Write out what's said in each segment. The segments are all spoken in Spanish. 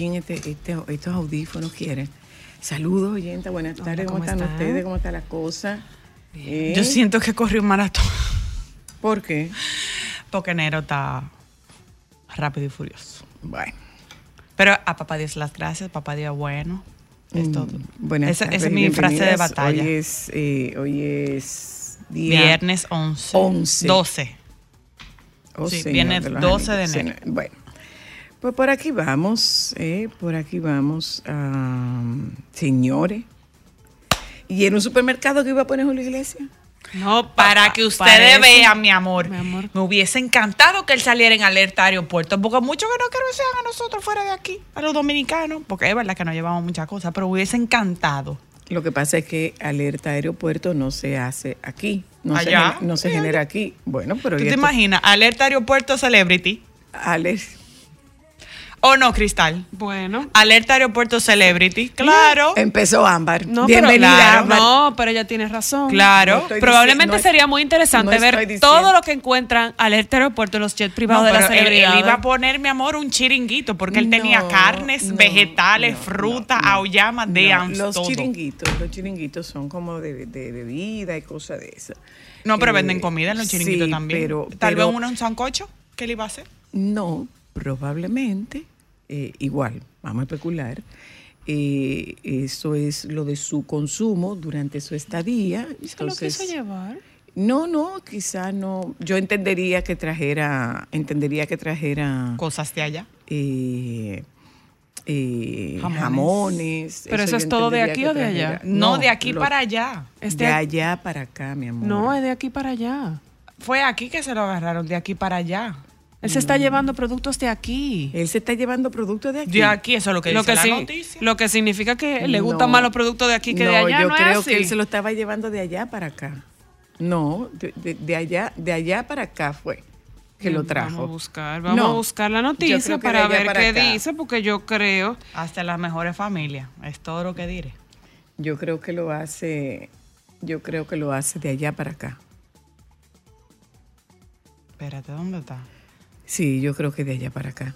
chin este, este- estos audífonos, ¿quieres? Saludos, oyenta, buenas tardes, ¿cómo, ¿cómo están están? ustedes? ¿Cómo está la cosa? ¿Eh? Yo siento que corrí un maratón. ¿Por qué? Porque enero está rápido y furioso. Bueno. Pero a papá Dios las gracias, papá Dios bueno. Es mm, todo. Buenas esa, tardes, esa es mi frase de batalla. Hoy es, eh, hoy es día Viernes 11. 11. 12. Oh, Sí, señor viene de los 12 de enero. Bueno, pues por aquí vamos, eh, por aquí vamos, ah, señores. ¿Y en un supermercado que iba a poner Julio Iglesias? No, Para pa- que ustedes parece- vean, mi amor, Mi amor. Me hubiese encantado que él saliera en alerta aeropuerto, porque mucho que no quiero que sean a nosotros fuera de aquí, a los dominicanos, porque es verdad que nos llevamos muchas cosas, pero hubiese encantado. Lo que pasa es que alerta aeropuerto no se hace aquí, no, se, Allá. no genera aquí. Bueno, pero ¿Tú ¿y te esto? imaginas? Alerta aeropuerto celebrity. Alex, ¿O no, Cristal? Bueno. Alerta aeropuerto celebrity. Claro. empezó Ámbar. No, Bienvenida, pero, claro, Ámbar. no, pero ella tiene razón. Claro. No Probablemente diciendo- sería muy interesante no ver diciendo- todo lo que encuentran alerta aeropuerto los jets privados No, de la pero él, él celebridad. iba a poner, mi amor, un chiringuito, porque él tenía carnes, no, vegetales, no, fruta, aullamas, de Los todo. chiringuitos, los chiringuitos son como de, de bebida y cosas de eso. No, pero Eh, venden comida en los chiringuitos sí, también. Pero, Tal pero vez uno un sancocho. ¿Qué le iba a hacer? No, probablemente, eh, igual, vamos a especular. eh, eso es lo de su consumo durante su estadía. ¿Se lo quiso llevar? No, no, quizá no. Yo entendería que trajera, entendería que trajera Cosas de allá. eh, eh, Jamones. jamones. ¿Pero eso es todo de aquí o de allá? No, de aquí lo- para allá. Este- de allá para acá, mi amor. No, es de aquí para allá. Fue aquí que se lo agarraron, de aquí para allá. Él se está llevando productos de aquí. Él se está llevando productos de aquí. De aquí, eso es lo que Lo dice que, la sí- noticia. lo que significa que le No. gustan más los productos de aquí que de No, allá. Yo no es creo así? que él se lo estaba llevando de allá para acá. No, de, de- de allá, de allá para acá fue que lo trajo. Vamos a buscar, vamos No, a buscar la yo noticia de para ver para qué acá. dice, porque yo creo. Hasta las mejores familias. Es todo lo que diré. Yo creo que lo hace, yo creo que lo hace de allá para acá. Espérate, ¿dónde está? Sí, yo creo que de allá para acá.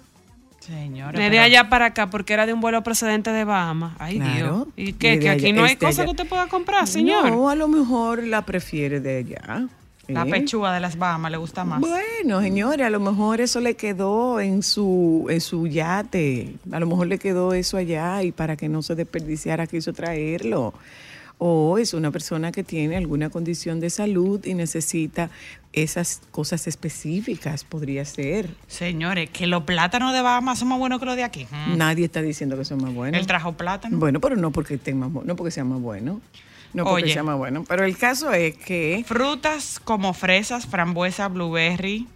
Señora. De pero- allá para acá, porque era de un vuelo procedente de Bahamas. Ay, Claro. Dios. ¿Y qué? ¿Que aquí allá, no hay es de cosa allá. que usted pueda comprar, señor? No, a lo mejor la prefiere de allá. La ¿eh? pechuga de las Bahamas le gusta más. Bueno, señores, a lo mejor eso le quedó en su, en su yate. A lo mejor le quedó eso allá y para que no se desperdiciara quiso traerlo. O es una persona que tiene alguna condición de salud y necesita esas cosas específicas, podría ser. Señores, que los plátanos de Bahamas son más buenos que los de aquí. Mm. Nadie está diciendo que son más buenos. Él trajo plátano. Bueno, pero no porque estén más no porque sean más buenos. No porque Oye. sea más bueno. Pero el caso es que Frutas como fresas, frambuesa, blueberry,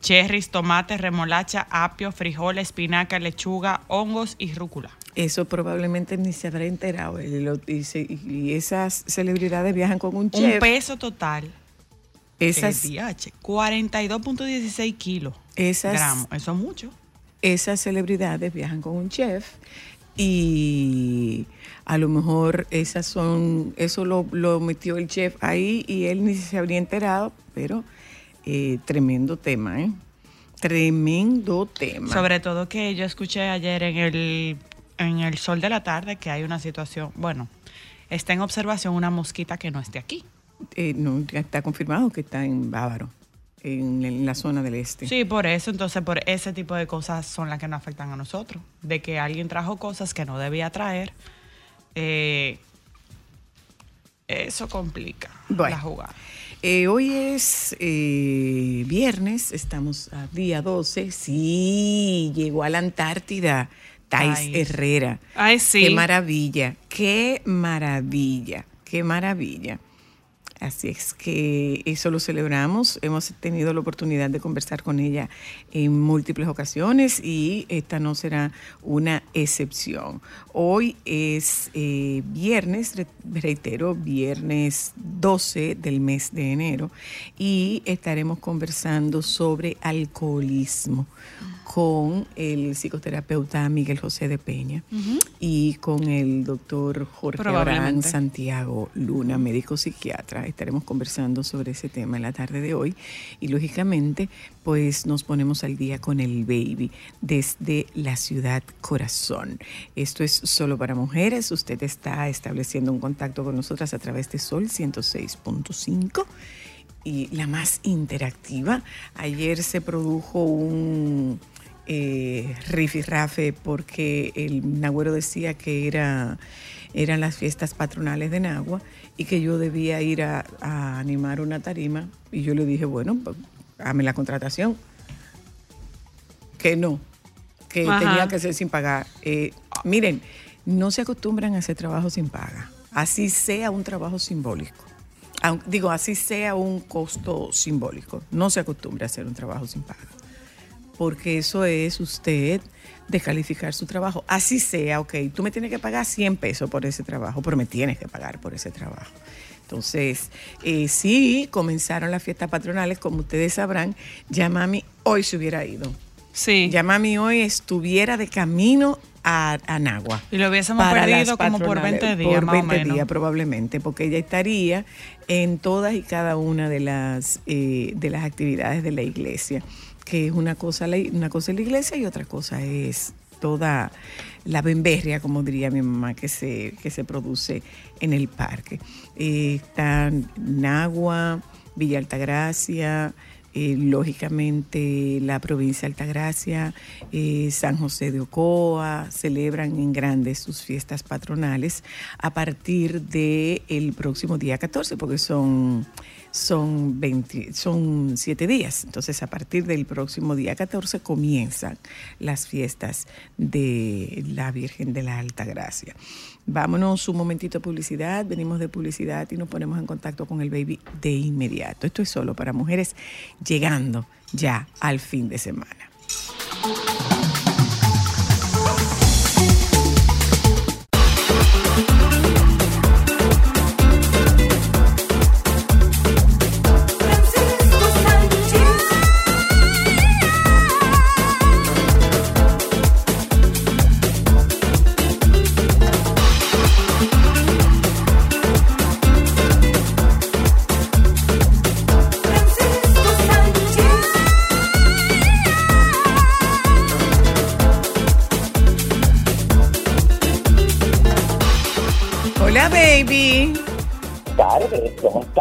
cherries, tomates, remolacha, apio, frijol, espinaca, lechuga, hongos y rúcula. Eso probablemente ni se habrá enterado. Y, esas celebridades viajan con un Un chef. peso total. Esas, El DH, 42.16 kilos. Esas- gramos. Eso es mucho. esas celebridades viajan con un chef y a lo mejor esas son, eso lo, lo metió el chef ahí y él ni se habría enterado, pero eh, tremendo tema, ¿eh? Tremendo tema. Sobre todo que yo escuché ayer en el, en el sol de la tarde que hay una situación, bueno, está en observación una mosquita que no esté aquí. Eh, no, ya está confirmado que está en Bávaro, en, en la zona del este. Sí, por eso, entonces, por ese tipo de cosas son las que nos afectan a nosotros. De que alguien trajo cosas que no debía traer. eh, eso complica Bueno. la jugada. Eh, hoy es eh, viernes, estamos a día 12. Sí, llegó a la Antártida. Tais Ay. Herrera. Ay, sí. Qué maravilla, qué maravilla, qué maravilla. Así es que eso lo celebramos. Hemos tenido la oportunidad de conversar con ella en múltiples ocasiones y esta no será una excepción. Hoy es eh, viernes, re- reitero, viernes 12 del mes de enero y estaremos conversando sobre alcoholismo con el psicoterapeuta Miguel José de Peña y con el doctor Jorge Abraham. Santiago Luna, médico psiquiatra. Estaremos conversando sobre ese tema en la tarde de hoy y lógicamente pues nos ponemos al día con el baby desde la ciudad corazón. Esto es solo para mujeres. Usted está estableciendo un contacto con nosotras a través de Sol 106.5 y la más interactiva. Ayer se produjo un eh, rifirrafe porque el Nagüero decía que era, eran las fiestas patronales de Nagua y que yo debía ir a, a animar una tarima y yo le dije, bueno, pues, la contratación. Que no, que Ajá. tenía que ser sin pagar. Eh, miren, no se acostumbran a hacer trabajo sin paga, así sea un trabajo simbólico. Digo, así sea un costo simbólico, no se acostumbra a hacer un trabajo sin paga porque eso es usted descalificar su trabajo. Así sea, ok, tú me tienes que pagar 100 pesos por ese trabajo, pero me tienes que pagar por ese trabajo. Entonces, eh, sí, comenzaron las fiestas patronales, como ustedes sabrán, ya mami hoy se hubiera ido. Sí. Ya mami hoy estuviera de camino a, a Nagua. Y lo hubiésemos perdido como por patronales, 20 días, Por más o 20 menos. días probablemente, porque ella estaría en todas y cada una de las, eh, de las actividades de la iglesia, que es una cosa, la, una cosa es la iglesia y otra cosa es toda la bemberria, como diría mi mamá, que se, que se produce en el parque. Eh, están Nagua, Villa Altagracia, eh, lógicamente la provincia de Altagracia, eh, San José de Ocoa, celebran en grande sus fiestas patronales a partir del próximo día 14, porque son, son, 20, son siete días. Entonces, a partir del próximo día 14 comienzan las fiestas de la Virgen de la Altagracia. Vámonos un momentito a publicidad, venimos de publicidad y nos ponemos en contacto con el baby de inmediato. Esto es solo para mujeres llegando ya al fin de semana.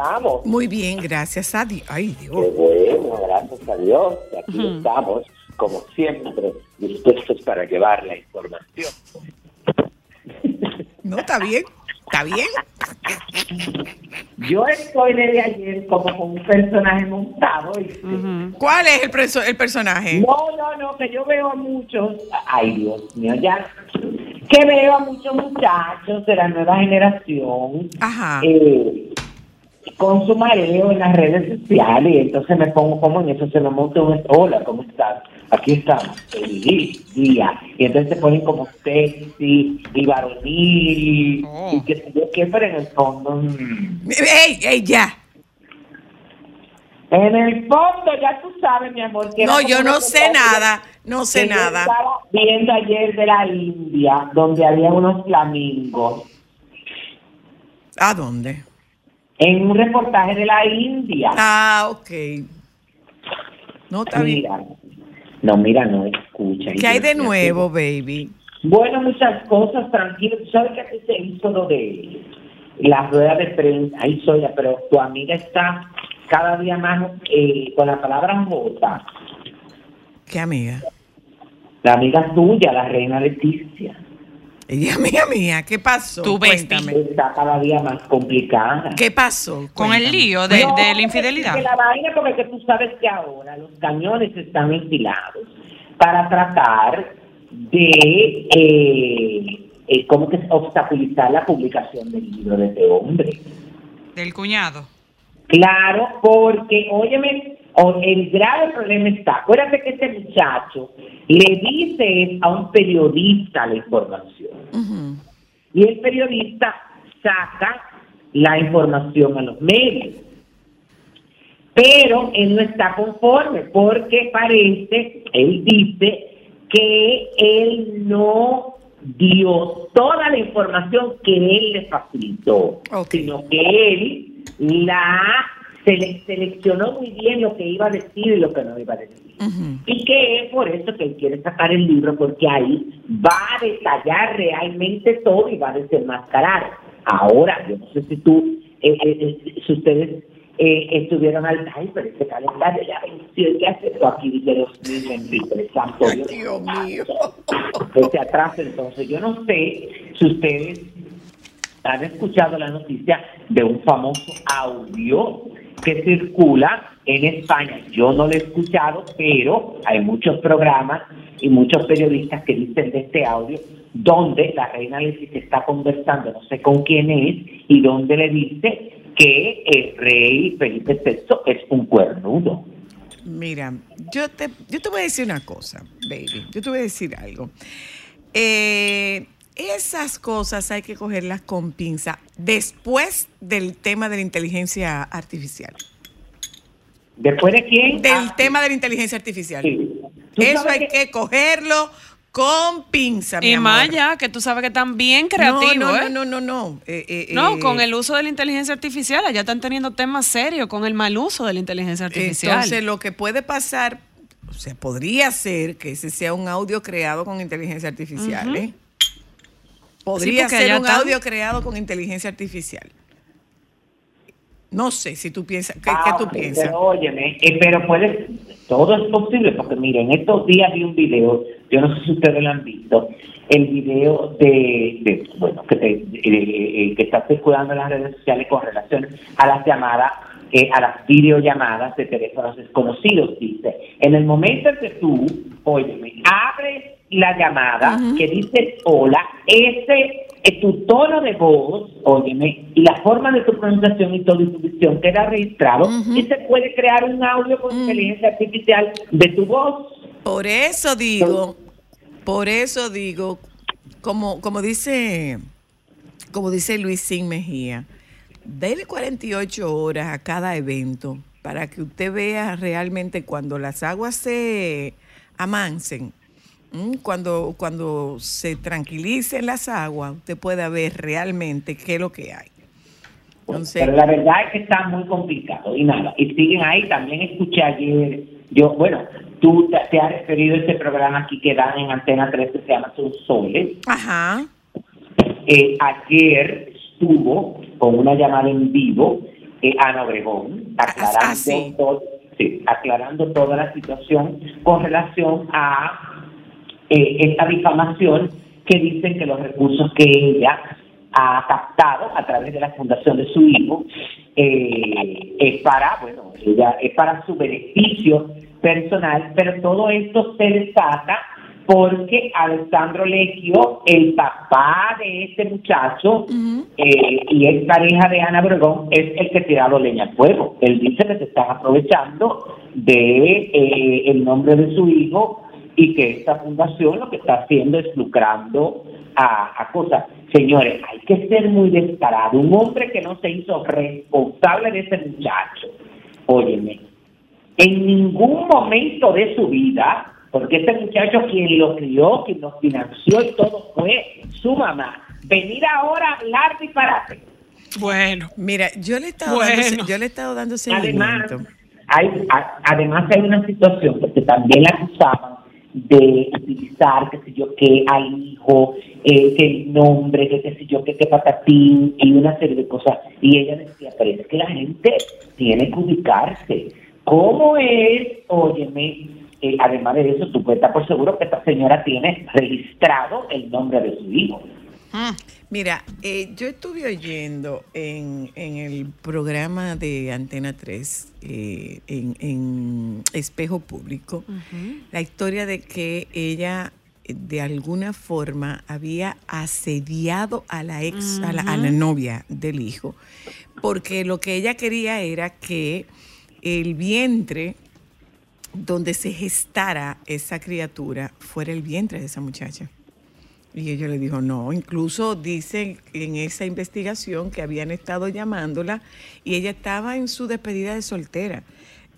Estamos? Muy bien, gracias a Dios. Ay, Qué Dios. bueno, gracias a Dios. Aquí estamos, como siempre, dispuestos para llevar la información. No, está bien. Está bien. Yo estoy desde ayer como con un personaje montado. y- ¿Cuál es el, preso- el personaje? No, no, no, que yo veo a muchos, ay Dios mío, ya, que veo a muchos muchachos de la nueva generación Ajá. eh, con su mareo en las redes sociales y entonces me pongo como en eso, se me monta un, hola, ¿cómo estás? Aquí estamos, feliz día. Y entonces se ponen como sexy y varonil Oh. y que sé yo qué, pero en el fondo... mm, ¡Ey, ey, ya! En el fondo, ya tú sabes, mi amor. que No, yo no sé nada. No sé que nada. Estaba viendo ayer de la India, donde había unos flamingos, ¿A dónde? En un reportaje de la India. Ah, ok. No, está bien. mira, no, mira, no escucha. ¿Qué hay de nuevo, baby? Bueno, muchas cosas, tranquilo. ¿Tú sabes que aquí se hizo lo de las ruedas de prensa, ahí soy, pero tu amiga está cada día más eh, con la palabra jota. ¿Qué amiga? La amiga tuya, la reina Leticia, Ella amiga mía, ¿qué pasó? Tu bestie. Cuéntame. está cada día más complicada. ¿Qué pasó? Con el lío de, No, de la infidelidad. porque La vaina, porque que tú sabes que ahora los cañones están enfilados para tratar de, eh, eh, ¿cómo que obstaculizar la publicación del libro de este hombre? Del cuñado. Claro, porque, óyeme, el grave problema está, acuérdate que este muchacho le dice a un periodista la información. Y el periodista saca la información a los medios. Pero él no está conforme porque parece, él dice que él no dio toda la información que él le facilitó, sino que él la sele- seleccionó muy bien lo que iba a decir y lo que no iba a decir. Y que es por eso que él quiere sacar el libro, porque ahí va a detallar realmente todo y va a desenmascarar. Ahora, yo no sé si tú, eh, eh, eh, si ustedes eh, estuvieron al... Ay, pero ese calendario ya venció, ¿qué hace esto aquí? Dice Dios mío, Enrique, santo Dios. Dios mío. Ese atraso, entonces, yo no sé si ustedes han escuchado la noticia de un famoso audio que circula en España. Yo no lo he escuchado, pero hay muchos programas y muchos periodistas que dicen de este audio donde la reina Leticia está conversando, no sé con quién es, y donde le dice que el rey Felipe VI es un cuernudo. Mira, yo te, yo te voy a decir una cosa, baby. Yo te voy a decir algo. Eh, esas cosas hay que cogerlas con pinza después del tema de la inteligencia artificial. ¿Después de quién? Del Ah, tema de la inteligencia artificial. sí. Eso hay que cogerlo con pinza, mi Y amor. Maya, que tú sabes que están bien creativos, no, no, ¿eh? no, no, no, no. Eh, eh, No, eh, con el uso de la inteligencia artificial, allá están teniendo temas serios con el mal uso de la inteligencia artificial. Entonces, lo que puede pasar, o sea, podría ser que ese sea un audio creado con inteligencia artificial, ¿eh? Podría porque ser un audio creado con inteligencia artificial. No sé si tú piensas, ¿qué, Ah, qué tú ok, piensas? Pero óyeme, eh, pero puede, todo es posible, porque miren, estos días vi un video, yo no sé si ustedes lo han visto, el video de, de bueno, que, te- eh, eh, que está circulando en las redes sociales con relación a las llamadas, eh, a las videollamadas de teléfonos desconocidos, dice, en el momento en que tú, óyeme, abres la llamada que dice hola, ese es tu tono de voz, óyeme, y la forma de tu pronunciación y toda tu dicción queda registrado y se puede crear un audio con inteligencia artificial de tu voz. Por eso digo, por eso digo, como, como dice, como dice Luis Sin Mejía, dele 48 horas a cada evento para que usted vea realmente cuando las aguas se amancen, ¿m? Cuando, cuando se tranquilicen las aguas, usted pueda ver realmente qué es lo que hay. Entonces, Pero la verdad es que está muy complicado y nada, y siguen ahí. También escuché ayer, yo, bueno, tú te, te has referido a este programa aquí que dan en Antena 3 que se llama Son Soles. ajá, Eh, ayer estuvo con una llamada en vivo eh, Ana Obregón, aclarando, ah, sí. todo- sí, aclarando toda la situación con relación a eh, esta difamación que dicen que los recursos que ella ha captado a través de la fundación de su hijo eh, es para, bueno, ella es para su beneficio personal, pero todo esto se desata porque Alessandro Lecchio, el papá de este muchacho eh, y es pareja de Ana Obregón, es el que ha tirado leña al fuego. Él dice que se están aprovechando de eh, el nombre de su hijo y que esta fundación lo que está haciendo es lucrando a, a cosas. Señores, hay que ser muy descarado. Un hombre que no se hizo responsable de ese muchacho, óyeme, en ningún momento de su vida, porque este muchacho quien lo crió, quien lo financió y todo fue su mamá. Venir ahora a hablar disparate. Bueno, mira, yo le he estado Bueno. dando, yo le he estado dando Además, seguimiento. hay, a- además hay una situación porque también la acusaban de utilizar, qué sé yo, qué al hijo, eh, que nombre, que qué sé yo, qué, qué patatín y una serie de cosas. Y ella decía, pero es que la gente tiene que ubicarse. ¿Cómo es? Óyeme, eh, además de eso, tú puedes estar por seguro que esta señora tiene registrado el nombre de su hijo. Mira, eh, yo estuve oyendo en, en el programa de Antena 3, eh, en, en Espejo Público, la historia de que ella de alguna forma había asediado a la ex, a, la, a la novia del hijo, porque lo que ella quería era que el vientre donde se gestara esa criatura fuera el vientre de esa muchacha. Y ella le dijo, no, incluso dicen en esa investigación que habían estado llamándola y ella estaba en su despedida de soltera.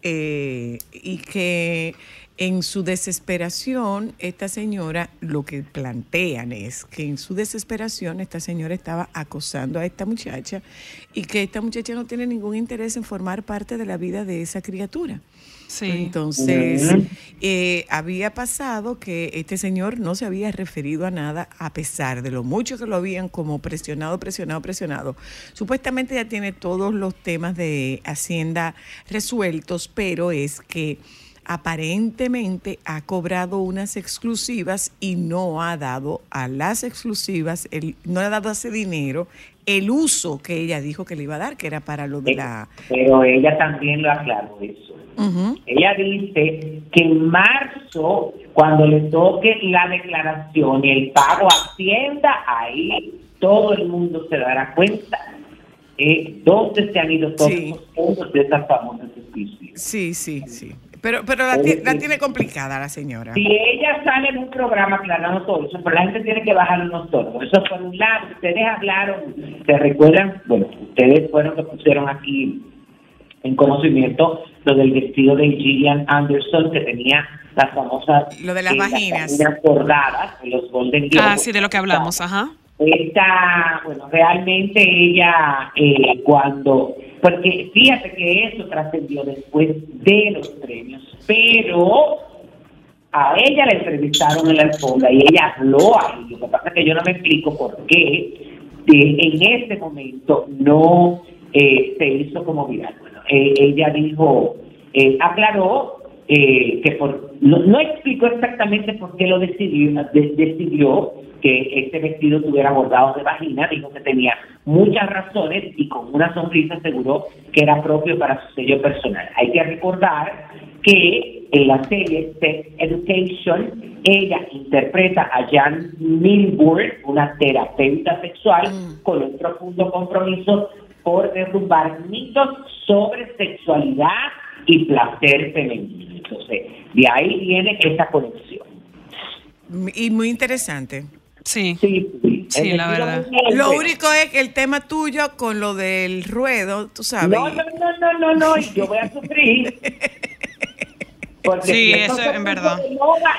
Eh, y que en su desesperación, esta señora, lo que plantean es que en su desesperación, esta señora estaba acosando a esta muchacha y que esta muchacha no tiene ningún interés en formar parte de la vida de esa criatura. Sí. Entonces, eh, había pasado que este señor no se había referido a nada a pesar de lo mucho que lo habían como presionado, presionado, presionado. Supuestamente ya tiene todos los temas de Hacienda resueltos, pero es que aparentemente ha cobrado unas exclusivas y no ha dado a las exclusivas, el, no le ha dado ese dinero el uso que ella dijo que le iba a dar, que era para lo de la... Pero ella también lo aclaró eso. Ella dice que en marzo, cuando le toque la declaración y el pago a Hacienda, ahí todo el mundo se dará cuenta eh, dónde se han ido todos Sí. los fondos de esas famosas exclusivas. Sí, sí, sí. Pero, pero la tiene complicada la señora. Si ella sale en un programa aclarando todo eso, pero la gente tiene que bajar unos tonos. Eso por un lado, ustedes hablaron, ¿se recuerdan? Bueno, ustedes fueron los que pusieron aquí en conocimiento lo del vestido de Gillian Anderson que tenía las famosas Lo de las eh, vaginas. vaginas bordadas los Golden Globes. Ah, sí, de lo que hablamos, ajá. Esta, bueno, realmente ella eh, cuando, porque fíjate que eso trascendió después de los premios, pero a ella la entrevistaron en la alfombra y ella habló ahí. Lo que pasa es que yo no me explico por qué eh, en ese momento no eh, se hizo como viral. Eh, ella dijo, eh, aclaró eh, que por, no, no explicó exactamente por qué lo decidió, de- decidió que este vestido tuviera bordados de vagina, dijo que tenía muchas razones y con una sonrisa aseguró que era propio para su sello personal. Hay que recordar que en la serie Sex Education ella interpreta a Jan Milburn, una terapeuta sexual con un profundo compromiso por derrumbar mitos sobre sexualidad y placer femenino. Entonces, de ahí viene esa conexión. Y muy interesante. Sí. Sí, sí. Sí, la verdad. Lo único es que el tema tuyo con lo del ruedo, tú sabes. No, no, no, no, no, no, yo voy a sufrir. Porque Sí, si eso puso verdad.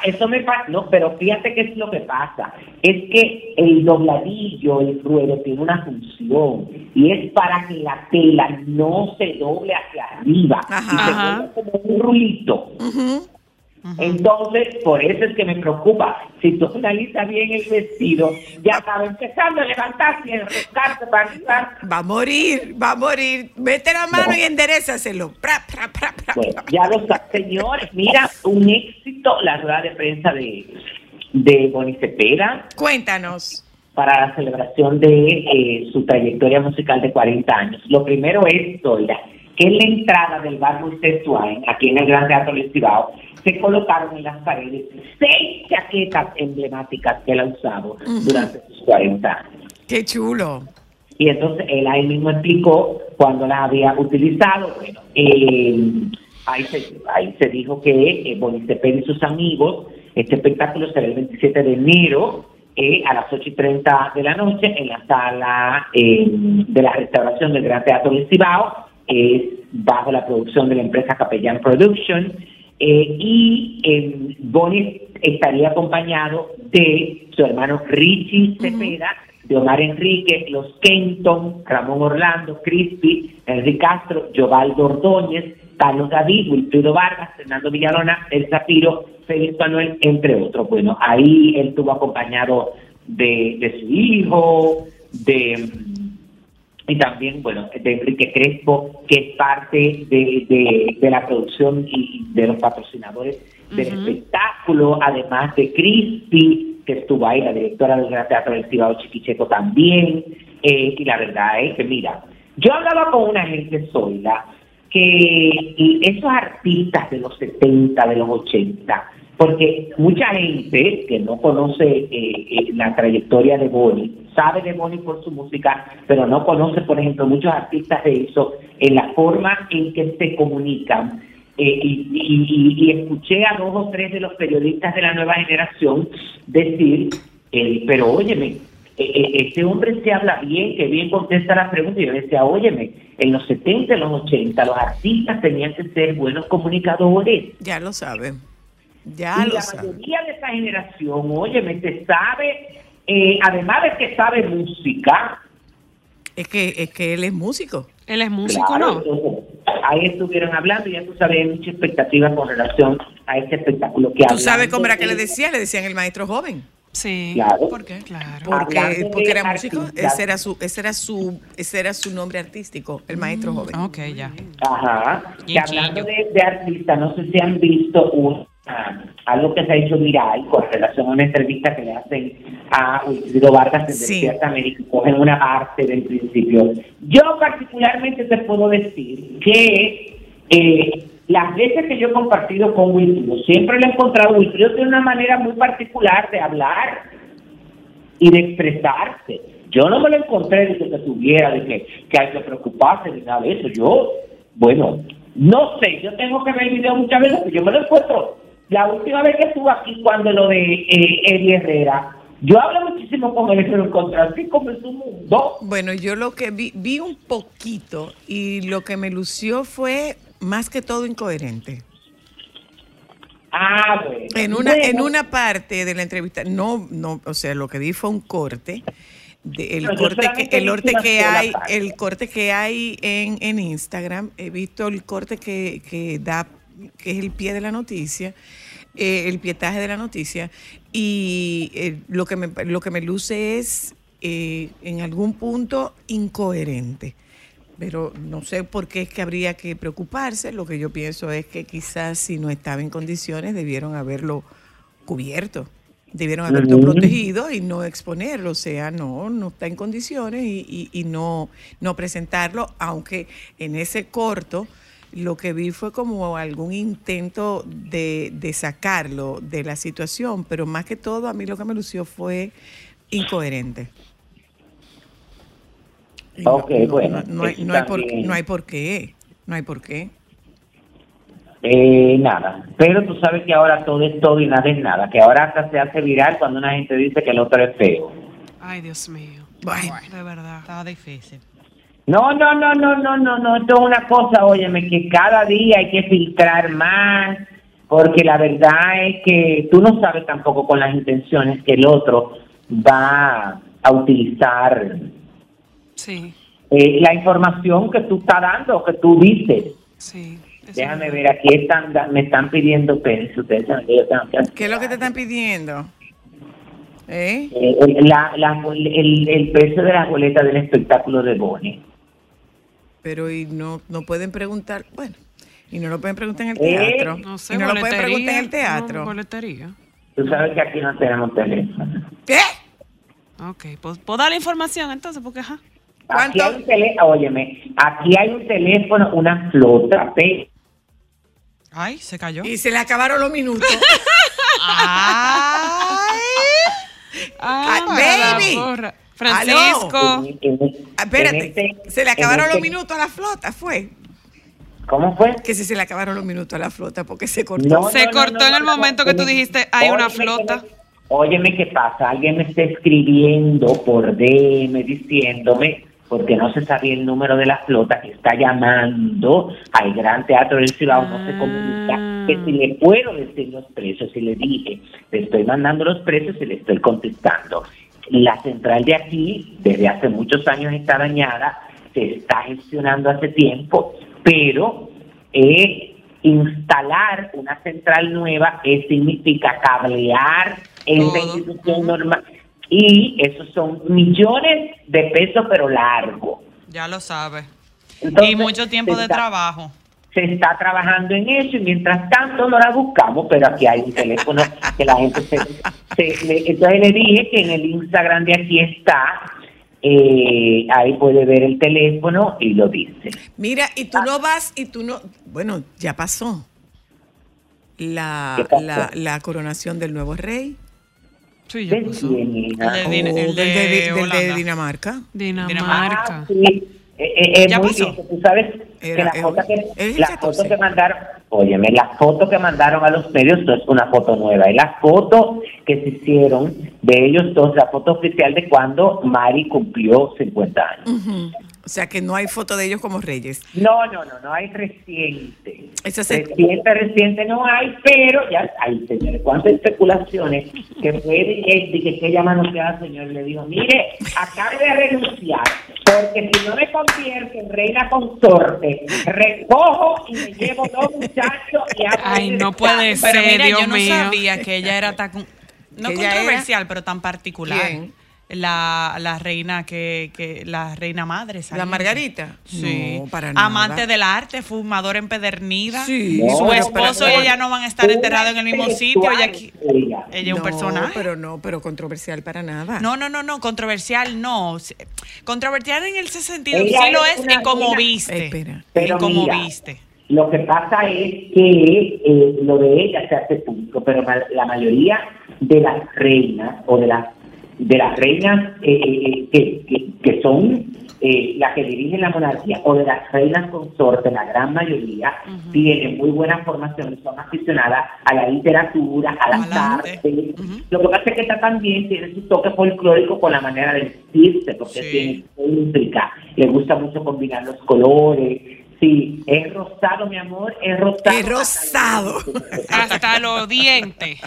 eso me pasa. No, pero fíjate qué es lo que pasa. Es que el dobladillo, el ruedo, tiene una función y es para que la tela no se doble hacia arriba. Ajá. y se Ajá. como un rulito. Ujú. Entonces, por eso es que me preocupa. Si tú analizas bien el vestido, ya estaba empezando a levantarse y enroscarse para arriba. Va a morir, va a morir. Mete la mano No. y enderezaselo. Pra, pra, pra, ya lo sa- señores, mira, un éxito la rueda de prensa de, de Bonnie Cepeda Cuéntanos. para la celebración de eh, su trayectoria musical de 40 años. Lo primero es, Zoila, que en la entrada del bar Moisés aquí en el Gran Teatro del Cibao, se colocaron en las paredes seis chaquetas emblemáticas que él ha usado durante sus 40 años. Qué chulo. Y entonces él ahí mismo explicó cuando las había utilizado. Bueno, eh, ahí, se, ahí se dijo que eh, Cepeda y sus amigos, este espectáculo será el 27 de enero eh, a las 8 y 30 de la noche en la sala eh, de la restauración del Gran Teatro del Cibao, es bajo la producción de la empresa Capellán Production. Eh, y eh, Bonnie estaría acompañado de su hermano Richie Cepeda, Xiomar Enrique, Los Kenton, Ramón Orlando, Cristi, Enrique Castro, Jovaldo Ordóñez, Carlos David, Wilfrido Vargas, Fernando Villalona, El Zapiro, Félix Manuel, entre otros. Bueno, ahí él estuvo acompañado de, de su hijo, de y también, bueno, de Enrique Crespo, que es parte de, de, de la producción y de los patrocinadores del espectáculo, además de Cristi, que estuvo ahí, la directora del Gran Teatro del Cibao Chiquicheco también, eh, y la verdad es que, mira, yo hablaba con una gente sola, que y esos artistas de los 70, de los 80, porque mucha gente que no conoce eh, eh, la trayectoria de Bonnie, sabe de Bonnie por su música, pero no conoce, por ejemplo, muchos artistas de eso, en la forma en que se comunican. Eh, y, escuché a dos o tres de los periodistas de la nueva generación decir, eh, pero óyeme, eh, eh, este hombre se habla bien, que bien contesta las preguntas. Y yo decía, óyeme, en los 70, en los 80, los artistas tenían que ser buenos comunicadores. Ya lo sabe. Ya y lo la sabe. mayoría de esa generación, óyeme, se sabe, eh, además de que sabe música, Es que, es que él es músico. Él es músico, claro, ¿no? entonces, ahí estuvieron hablando y ya tú sabes, hay mucha expectativa con relación a este espectáculo que Tú sabes cómo era que le de- decían, le decían el maestro joven. Sí. Claro. ¿Por qué? Claro. Porque, porque era músico, ese era su, ese era su, ese era su nombre artístico, el maestro joven. Ok, ya. Ajá. Y Que hablando de, de artistas, no sé si han visto un, ah, algo que se ha hecho viral con relación a una entrevista que le hacen a Wilfrido Vargas en Sí. Despierta América y cogen una parte del principio. Yo particularmente te puedo decir que eh, las veces que yo he compartido con Wilfrido, siempre lo he encontrado, Wilfrido tiene una manera muy particular de hablar y de expresarse. Yo no me lo encontré de que se tuviera, de que, que hay que preocuparse ni nada de eso. Yo, bueno, no sé, yo tengo que ver el video muchas veces, pero yo me lo encuentro. La última vez que estuve aquí, cuando lo de eh, Eddie Herrera, yo hablo muchísimo con él, pero encontré así como su mundo. Bueno, yo lo que vi, vi un poquito y lo que me lució fue más que todo incoherente. Ah, bueno. En una, en una parte de la entrevista, no, no, o sea, lo que vi fue un corte. de- el No, corte que, el corte que hay, el corte que hay en, en Instagram, he visto el corte que, que da, que es el pie de la noticia, eh, el pietaje de la noticia, y eh, lo que me lo que me luce es eh, en algún punto incoherente. Pero no sé por qué es que habría que preocuparse. Lo que yo pienso es que quizás si no estaba en condiciones debieron haberlo cubierto. Debieron haberlo protegido y no exponerlo. O sea, no, no está en condiciones y, y- y no, no presentarlo, aunque en ese corto lo que vi fue como algún intento de, de sacarlo de la situación, pero más que todo a mí lo que me lució fue incoherente. Y Ok, bueno, No, no hay, eso no hay por, no hay por qué. No hay por qué. Eh, nada, pero tú sabes que ahora todo es todo y nada es nada, que ahora hasta se hace viral cuando una gente dice que el otro es feo. Ay, Dios mío. Bueno. De verdad. Estaba difícil. No, no, no, no, no, no, no, esto es una cosa, óyeme, que cada día hay que filtrar más, porque la verdad es que tú no sabes tampoco con las intenciones que el otro va a utilizar Sí, eh, la información que tú estás dando, que tú dices. sí. Déjame ver, aquí están, me están pidiendo penis, ustedes saben que yo tengo que. ¿Qué es lo que te están pidiendo? ¿Eh? Eh, el, la- la- el, el precio de la boleta del espectáculo de Bonnie. Pero y no, no pueden preguntar, bueno, y no lo pueden preguntar en el Eh, teatro. No sé, y no lo pueden preguntar en el teatro. no, boletería. Tú sabes que aquí no tenemos teléfono. ¿Qué? Ok, pues puedo dar la información entonces, porque ajá. Aquí ¿Cuánto? hay un teléfono, óyeme, aquí hay un teléfono, una flota, Ay, se cayó. Y se le acabaron los minutos. Ay. Ah, Ah, baby. Francisco. en- en- Ah, Espérate, en este- se le acabaron este- los minutos a la flota, fue. ¿Cómo fue? Que si se le acabaron los minutos a la flota porque se cortó. No, Se no, cortó no, en el momento no, que tú dijiste, hay una flota. Óyeme, ¿qué pasa? Alguien me está escribiendo por DM diciéndome, porque no se sabía el número de la flota, que está llamando al Gran Teatro del Cibao, no se comunica, Ah. que si le puedo decir los precios, y le dije, le estoy mandando los precios y le estoy contestando. La central de aquí, desde hace muchos años está dañada, se está gestionando hace tiempo, pero eh, instalar una central nueva eh, significa cablear Todo. institución normal. Y esos son millones de pesos, pero largo. Ya lo sabe. Entonces, y mucho tiempo de trabajo. Se está trabajando en eso y mientras tanto no la buscamos, pero aquí hay un teléfono que la gente se... se- le- entonces le dije que en el Instagram de aquí está, eh, ahí puede ver el teléfono y lo dice. Mira, y tú no vas y tú no. Bueno, ya pasó. La, la, la coronación del nuevo rey. Sí, ya ¿De pasó. El de Din- o el del de. Dinamarca. Dinamarca. Ah, sí. Eh, eh, Ya muy pasó. bien, Tú sabes que Era- la foto que, la 14. foto que mandaron, óyeme, la foto que mandaron a los medios no es una foto nueva, es la foto que se hicieron de ellos dos, la foto oficial de cuando Mari cumplió 50 años. Ujú. O sea que no hay foto de ellos como reyes. No, no, no, no hay reciente. Se- Reciente, reciente no hay, pero ya hay, señores, cuántas especulaciones que puede y que, que ella manoseada, señor, le dijo, mire, acabe de renunciar, porque si no me convierto en reina consorte, recojo y me llevo dos muchachos y hago Ay, no puede desastre". Pero mira, Dios yo no mío. sabía que ella era tan... No ¿Que ella controversial, pero tan particular. ¿Quién? La, la reina que, que... La reina madre. ¿La saliente. Margarita? Sí. No, para nada. Amante del arte, fumadora empedernida. Sí, No, Su esposo y ella no van a estar enterrados en el mismo sitio. Ella, ella. es un No, personaje. pero no, pero controversial para nada. No, no, no, no, controversial no. Controversial en ese sentido, Ella sí lo es es una en cómo viste. Espera. Pero en cómo mira, viste. Lo que pasa es que eh, lo de ella se hace público, pero la mayoría de las reinas o de las de las reinas eh, que, que, que son eh, las que dirigen la monarquía o de las reinas consortes, la gran mayoría tienen muy buena formación y son aficionadas a la literatura, a las artes. Lo que pasa es que esta también tiene su toque folclórico con la manera de vestirse, porque Sí. tiene le gusta mucho combinar los colores. Sí, es rosado, mi amor, es rosado. Es rosado. Hasta los dientes.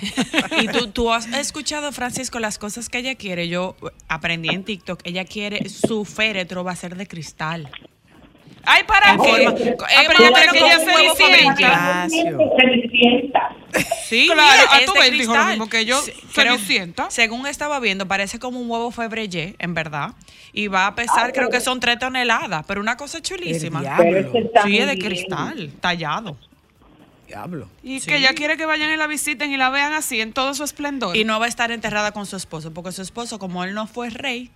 Y tú, tú has escuchado, Francisco, las cosas que ella quiere. Yo aprendí en TikTok. Ella quiere, su féretro va a ser de cristal. Ay, para qué. pero- Eh, ah, pero ella que como ella Cenicienta. Sí, Claro, mira, a tu vez dijo lo mismo que yo, Sí, creo- según estaba viendo, parece como un huevo febrellé, en verdad. Y va a pesar, creo que son tres toneladas, pero una cosa chulísima. Pero que Sí, es de bien. cristal, tallado. Diablo. Y Sí. que ella quiere que vayan y la visiten y la vean así en todo su esplendor. Y no va a estar enterrada con su esposo, porque su esposo, como él no fue rey,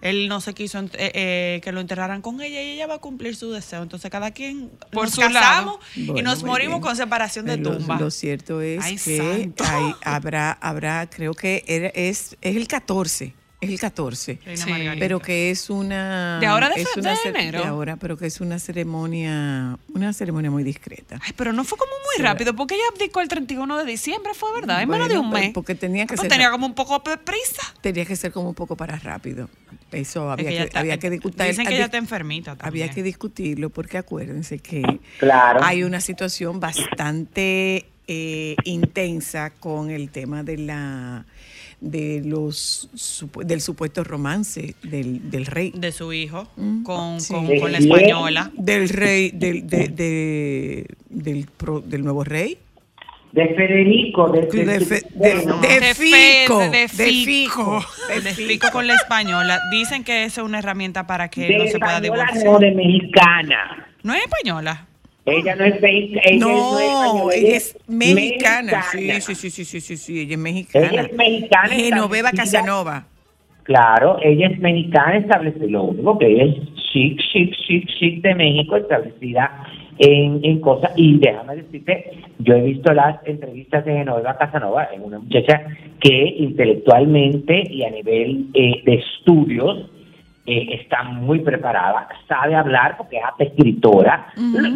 él no se quiso eh, eh, que lo enterraran con ella y ella va a cumplir su deseo. Entonces cada quien Por nos su casamos y Bueno, nos morimos bien. con separación de Lo- tumba. Lo, cierto es Ay, que hay- habrá, habrá, creo que era- es, es el 14, es el 14. Reina Sí. Margarita. Pero que es una ¿De ahora de es una de enero? de ahora, pero que es una ceremonia, una ceremonia muy discreta. Ay, pero no fue como muy Sí. rápido, porque ella abdicó el 31 de diciembre, fue verdad, en menos de un mes. Porque tenía que Pues ser tenía como un poco de prisa. tenía que ser como un poco para rápido. Eso Es había que que, está- había que discutir. Dicen que ella está enfermita Había también. que discutirlo porque acuérdense que Claro. hay una situación bastante eh, intensa con el tema de la de los del supuesto romance del, del rey De su hijo Mm, con, sí. con, ¿De con la española. del rey del de, de- del pro- del nuevo rey De Federico, de, de, de- Fe- Fico de Fico. Fico De Fico con la española. Dicen que esa es una herramienta para que de no se pueda divorciar. no, de mexicana. ¿No es española? Ella no es mexicana. Ella no, ella es mexicana. Sí, sí, sí, sí, sí, sí, ella es mexicana. Ella es mexicana Genoveva. Casanova. Claro, ella es mexicana establecida, lo único que ella es chic, chic, chic, chic de México, establecida en, en cosas. Y déjame decirte, yo he visto las entrevistas de Genoveva Casanova, es una muchacha que intelectualmente y a nivel eh, de estudios eh, está muy preparada, sabe hablar porque es hasta escritora,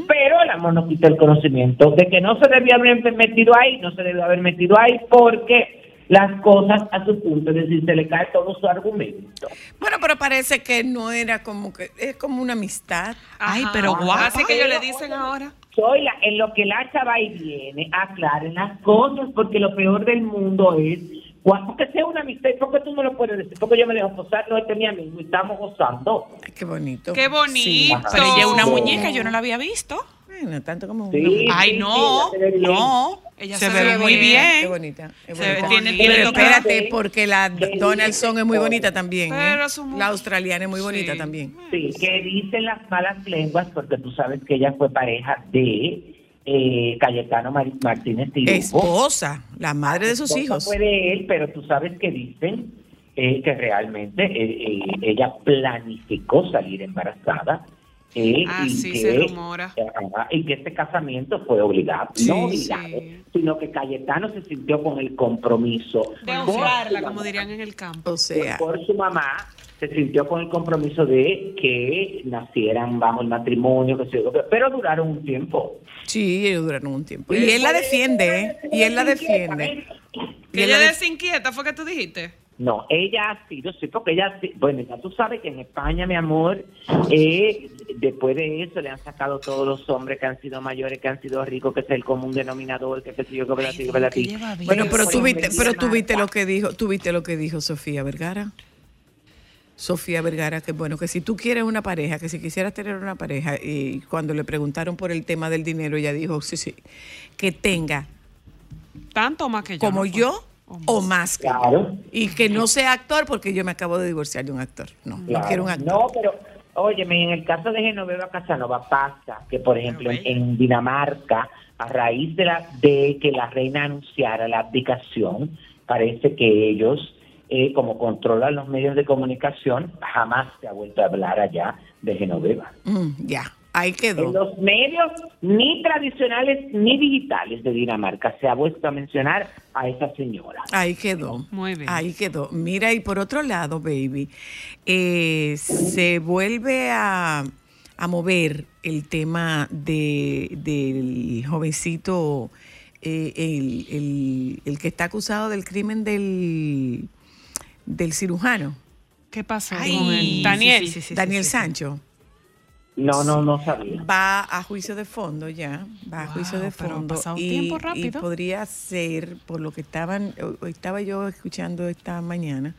pero el amor no quita el conocimiento de que no se debió haber metido ahí, no se debió haber metido ahí porque las cosas a su punto, es decir, se le cae todo su argumento. Bueno, pero parece que no era como que, es como una amistad. Ay, Ajá. pero guapa. Así que ellos le dicen ahora. Soy la, en lo que la hacha va y viene, aclaren las cosas, porque lo peor del mundo es Cuando- Porque sea una amistad, ¿por qué tú no lo puedes decir? Porque yo me dejo posar, no, este es mi amigo y estamos gozando. Ay, qué bonito. Qué bonito. Sí. Pero ella es una muñeca, yo no la había visto. Bueno, tanto como Sí. una- Ay, sí, no, sí, ella se ve bien. no. Ella se, ve muy Qué bien. bonita. es Se ve- bonita. tiene Pero espérate, porque la Donaldson es muy bonita también. ¿eh? Pero su mu- La australiana es muy bonita Sí. también. Sí, que dicen las malas lenguas, porque tú sabes que ella fue pareja de eh, Cayetano Mar- Martínez Tirugo. Esposa, la madre de sus Esposa hijos. Fue de él, pero tú sabes que dicen eh, que realmente eh, eh, ella planificó salir embarazada. Eh, Ah, y sí, que, se rumora. Ajá, y que este casamiento fue obligado, Sí, no sí. obligado, sino que Cayetano se sintió con el compromiso De honrarla, como mamá, dirían en el campo. O sea, por su mamá, se sintió con el compromiso de que nacieran bajo el matrimonio, que se pero duraron un tiempo. sí, ellos duraron un tiempo. Y él la defiende, ¿eh? Y él la defiende. Que ella desinquieta, ¿fue que tú dijiste? No, ella ha sido, sí, porque ella, bueno, ya tú sabes que en España, mi amor, eh, después de eso le han sacado todos los hombres que han sido mayores, que han sido ricos, que es el común denominador, que qué sé yo, que verdad, que verdad, que bien. Bueno, pero Oye, tú viste, me pero dice tú viste Marta. lo que dijo, tú viste lo que dijo Sofía Vergara. Sofía Vergara, que bueno, que si tú quieres una pareja, que si quisieras tener una pareja, y cuando le preguntaron por el tema del dinero, ella dijo, sí, sí, que tenga Tanto más que yo. como yo o más que. Claro. Y que no sea actor, porque yo me acabo de divorciar de un actor. No, no quiero un actor. No, pero, óyeme, en el caso de Genoveva Casanova pasa que, por ejemplo, en, en Dinamarca, a raíz de, la, de que la reina anunciara la abdicación, parece que ellos, eh, como controlan los medios de comunicación, jamás se ha vuelto a hablar allá de Genoveva. Mm, ya, ahí En quedó. los medios, ni tradicionales ni digitales de Dinamarca, se ha vuelto a mencionar a esa señora. Ahí quedó. Muy bien. Ahí quedó. Mira, y por otro lado, baby, eh, se vuelve a, a mover el tema de, del jovencito, eh, el, el- el que está acusado del crimen del, del cirujano, ¿Qué pasó Ay, con sí, él? Daniel. sí, sí, sí, Daniel sí, sí. Sancho. No, no, no sabía. Va a juicio de fondo ya, va a Wow, juicio de pero ha fondo pasado y, tiempo y rápido. podría ser por lo que estaban, estaba yo escuchando esta mañana,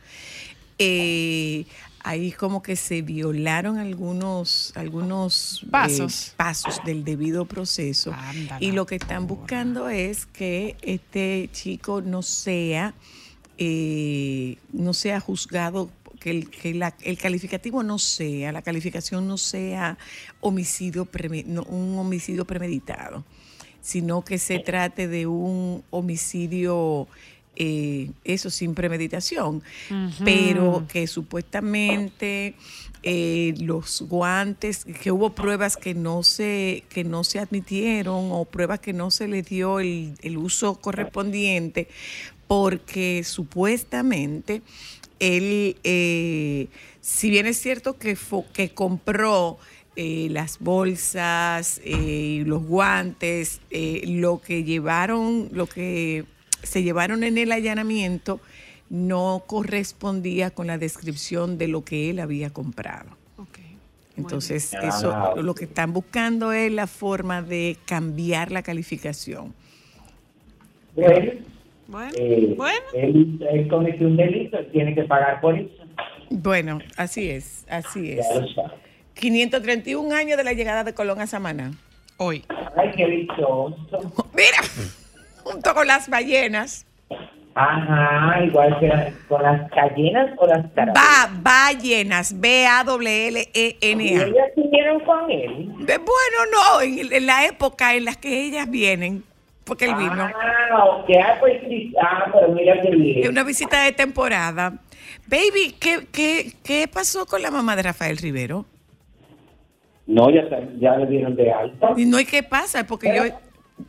eh, ahí como que se violaron algunos, algunos eh, Pasos. pasos del debido proceso Ándala, y lo que están buscando es que este chico no sea, eh, no sea juzgado que, el, que la- el calificativo no sea, la calificación no sea homicidio no, un homicidio premeditado, sino que se trate de un homicidio, eh, eso sin premeditación, pero que supuestamente eh, los guantes, que hubo pruebas que no se, que no se admitieron o pruebas que no se le dio el, el uso correspondiente, porque supuestamente él, eh, si bien es cierto que, fo- que compró eh, las bolsas, eh, los guantes, eh, lo que llevaron, lo que se llevaron en el allanamiento no correspondía con la descripción de lo que él había comprado. Entonces, bien. eso Ah, lo que están buscando es la forma de cambiar la calificación. Bueno, Bueno, eh, bueno. él, él cometió un delito, él tiene que pagar por eso. Bueno, así es, así es. Ya lo sabe. 531 años de la llegada de Colón a Samaná. Hoy. Ay, qué dichoso. Mira, junto con las ballenas, Ajá, igual que las- con las ballenas o las carabelas. va, ballenas, ¿Y B-A-W-L-E-N-A. ellas vinieron con él? De- Bueno, no, en, en la época en la que ellas vienen, porque él vino. Ah, ok, ah, pues. Ah, pero mira qué Es bien. una visita de temporada. Baby, ¿qué, qué, qué pasó con la mamá de Rafael Rivero? No, ya, ya le dieron de alta. Y no hay qué pasa, porque yo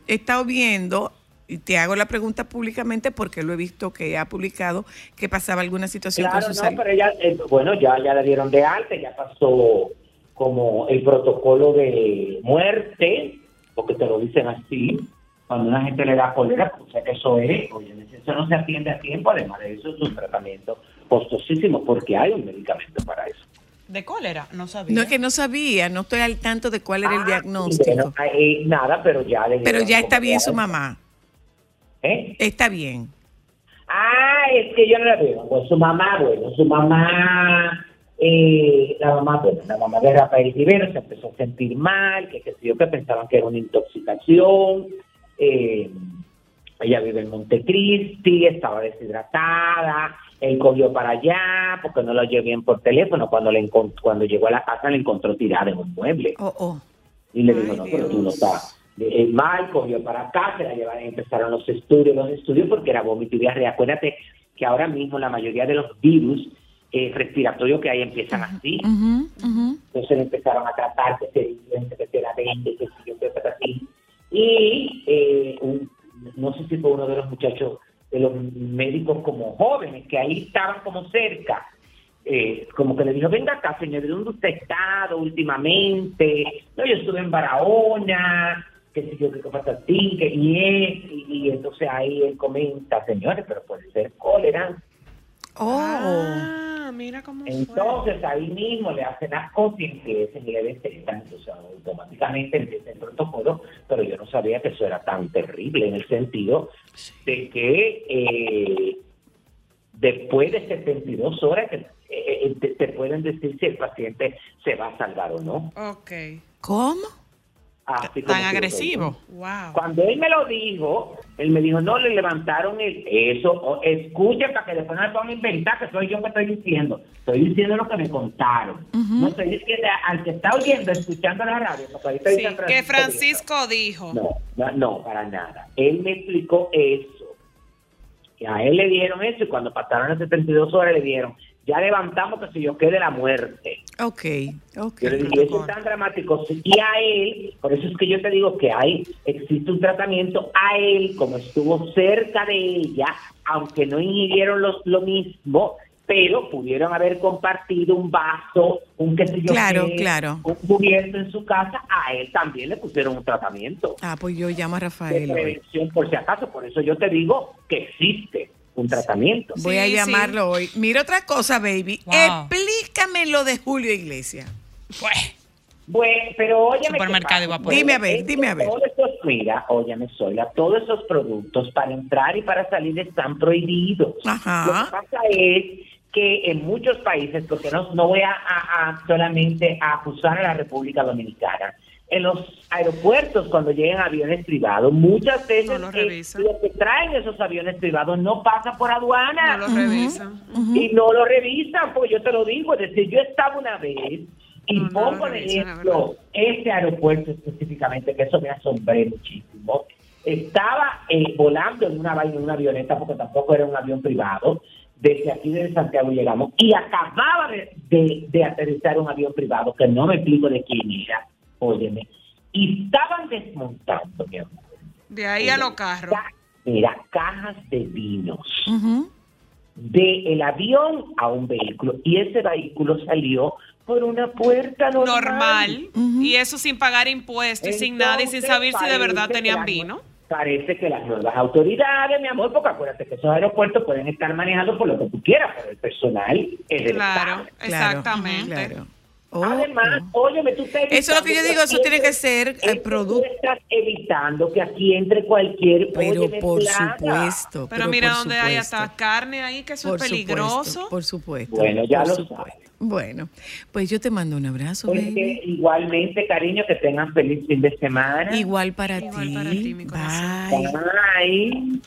he estado viendo, y te hago la pregunta públicamente porque lo he visto que ha publicado que pasaba alguna situación Claro, con su no, salud. pero ella, eh, bueno, ya, ya le dieron de alta, ya pasó como el protocolo de muerte, porque te lo dicen así, cuando una gente le da cólera, pues, o sea que eso es, oye, eso no se atiende a tiempo, además de eso es un tratamiento costosísimo, porque hay un medicamento para eso. ¿De cólera? No sabía. No es que no sabía, no estoy al tanto de cuál era el Ah, diagnóstico. bueno, eh, nada, pero ya le pero ya está bien su mamá. ¿Eh? Está bien. Ah, es que yo no la veo. Pues su mamá, bueno, su mamá, eh, la mamá, bueno, la mamá de Rafael Rivero se empezó a sentir mal, que, que que pensaban que era una intoxicación. Eh, ella vive en Montecristi, estaba deshidratada, él cogió para allá porque no lo oyó bien por teléfono. Cuando le cuando llegó a la casa le encontró tirada en un mueble. Oh, oh. Y le Ay, dijo, no, pero tú no estás eh, mal, cogió para acá, se la llevaron, empezaron los estudios, los estudios porque era vómito y diarrea. Acuérdate que ahora mismo la mayoría de los virus eh, respiratorios que hay empiezan así. Ujú, ujú. Entonces empezaron a tratar que se que se la vende, que si yo que así. Y eh, un- no sé si fue uno de los muchachos, de los médicos como jóvenes, que ahí estaban como cerca, eh, como que le dijo, venga acá, señor, ¿de dónde usted ha estado últimamente? No, yo estuve en Barahona, que si yo qué pasa así, que y es, y, y entonces ahí él comenta, señores, pero puede ser cólera. Oh. Ah, mira cómo fue. Entonces ahí mismo le hacen las cosas y empiezan y le detectan, entonces automáticamente empieza el protocolo, pero yo no sabía que eso era tan terrible en el sentido de que eh, después de 72 horas que, eh, eh, te, te pueden decir si el paciente se va a salvar o no. Ok. ¿Cómo? Así Tan agresivo. Wow. Cuando él me lo dijo, él me dijo, no, le levantaron el, eso, escuchen para que después no me pongan a inventar, que soy yo que estoy diciendo. Estoy diciendo lo que me contaron. No estoy diciendo al que está oyendo, escuchando la radio. Sí, dice que Francisco dijo. No, no, no, para nada. Él me explicó eso. Que a él le dieron eso y cuando pasaron las 72 horas le dieron, ya levantamos que si yo quede la muerte. Ok, ok. Yo le dije, eso es tan dramático. Y a él, por eso es que yo te digo que hay, existe un tratamiento a él, como estuvo cerca de ella, aunque no ingirieron los, lo mismo, pero pudieron haber compartido un vaso, un qué sé yo Claro, qué, claro. un cubierto en su casa, a él también le pusieron un tratamiento Ah, pues yo llamo a Rafael prevención por si acaso. Por eso yo te digo que existe un tratamiento. Voy a Sí, llamarlo hoy. Mira otra cosa, baby. Wow. Explícame lo de Julio Iglesias. Pues, Bueno, pero óyeme. Supermercado pasa. vapor. Dime a ver, Estos- dime a ver. Todos esos, mira, óyeme, todos esos productos para entrar y para salir están prohibidos. Ajá. Lo que pasa es que en muchos países, porque no, no voy a, a- a solamente a acusar a la República Dominicana, en los aeropuertos cuando llegan aviones privados, muchas veces No los que traen esos aviones privados no pasa por aduana. No lo revisan. y no lo revisan, porque yo te lo digo, es decir, yo estaba una vez y No, pongo de ejemplo este aeropuerto específicamente, que eso me asombré muchísimo. Estaba eh, volando en una vaina, en una avioneta, porque tampoco era un avión privado. Desde aquí, desde Santiago, llegamos. Y acababa de, de- de aterrizar un avión privado, que no me explico de quién era, óyeme, y estaban desmontando, mi amor. De ahí a los carros. Ca- Mira, cajas de vinos de el avión a un vehículo y ese vehículo salió por una puerta normal. Normal. Y eso sin pagar impuestos y sin nada y sin saber si de verdad tenían vino. Parece que las nuevas autoridades, mi amor, porque acuérdate que esos aeropuertos pueden estar manejados por lo que tú quieras, pero el personal es del Claro, Estado. Exactamente. Claro. Oh, Además, óyeme, tú estás Eso es lo que yo digo, eso tiene que ser el producto. Tú estás evitando que aquí entre cualquier Pero óyeme, por plaga. supuesto. Pero, mira donde hay supuesto. hasta carne ahí, que eso Por es peligroso. Supuesto, por supuesto. Bueno, ya por lo supuesto. sabes. Bueno, pues yo te mando un abrazo, Pues que igualmente, cariño, que tengan feliz fin de semana. Igual para Igual ti. para ti, mi corazón. Bye. Bye.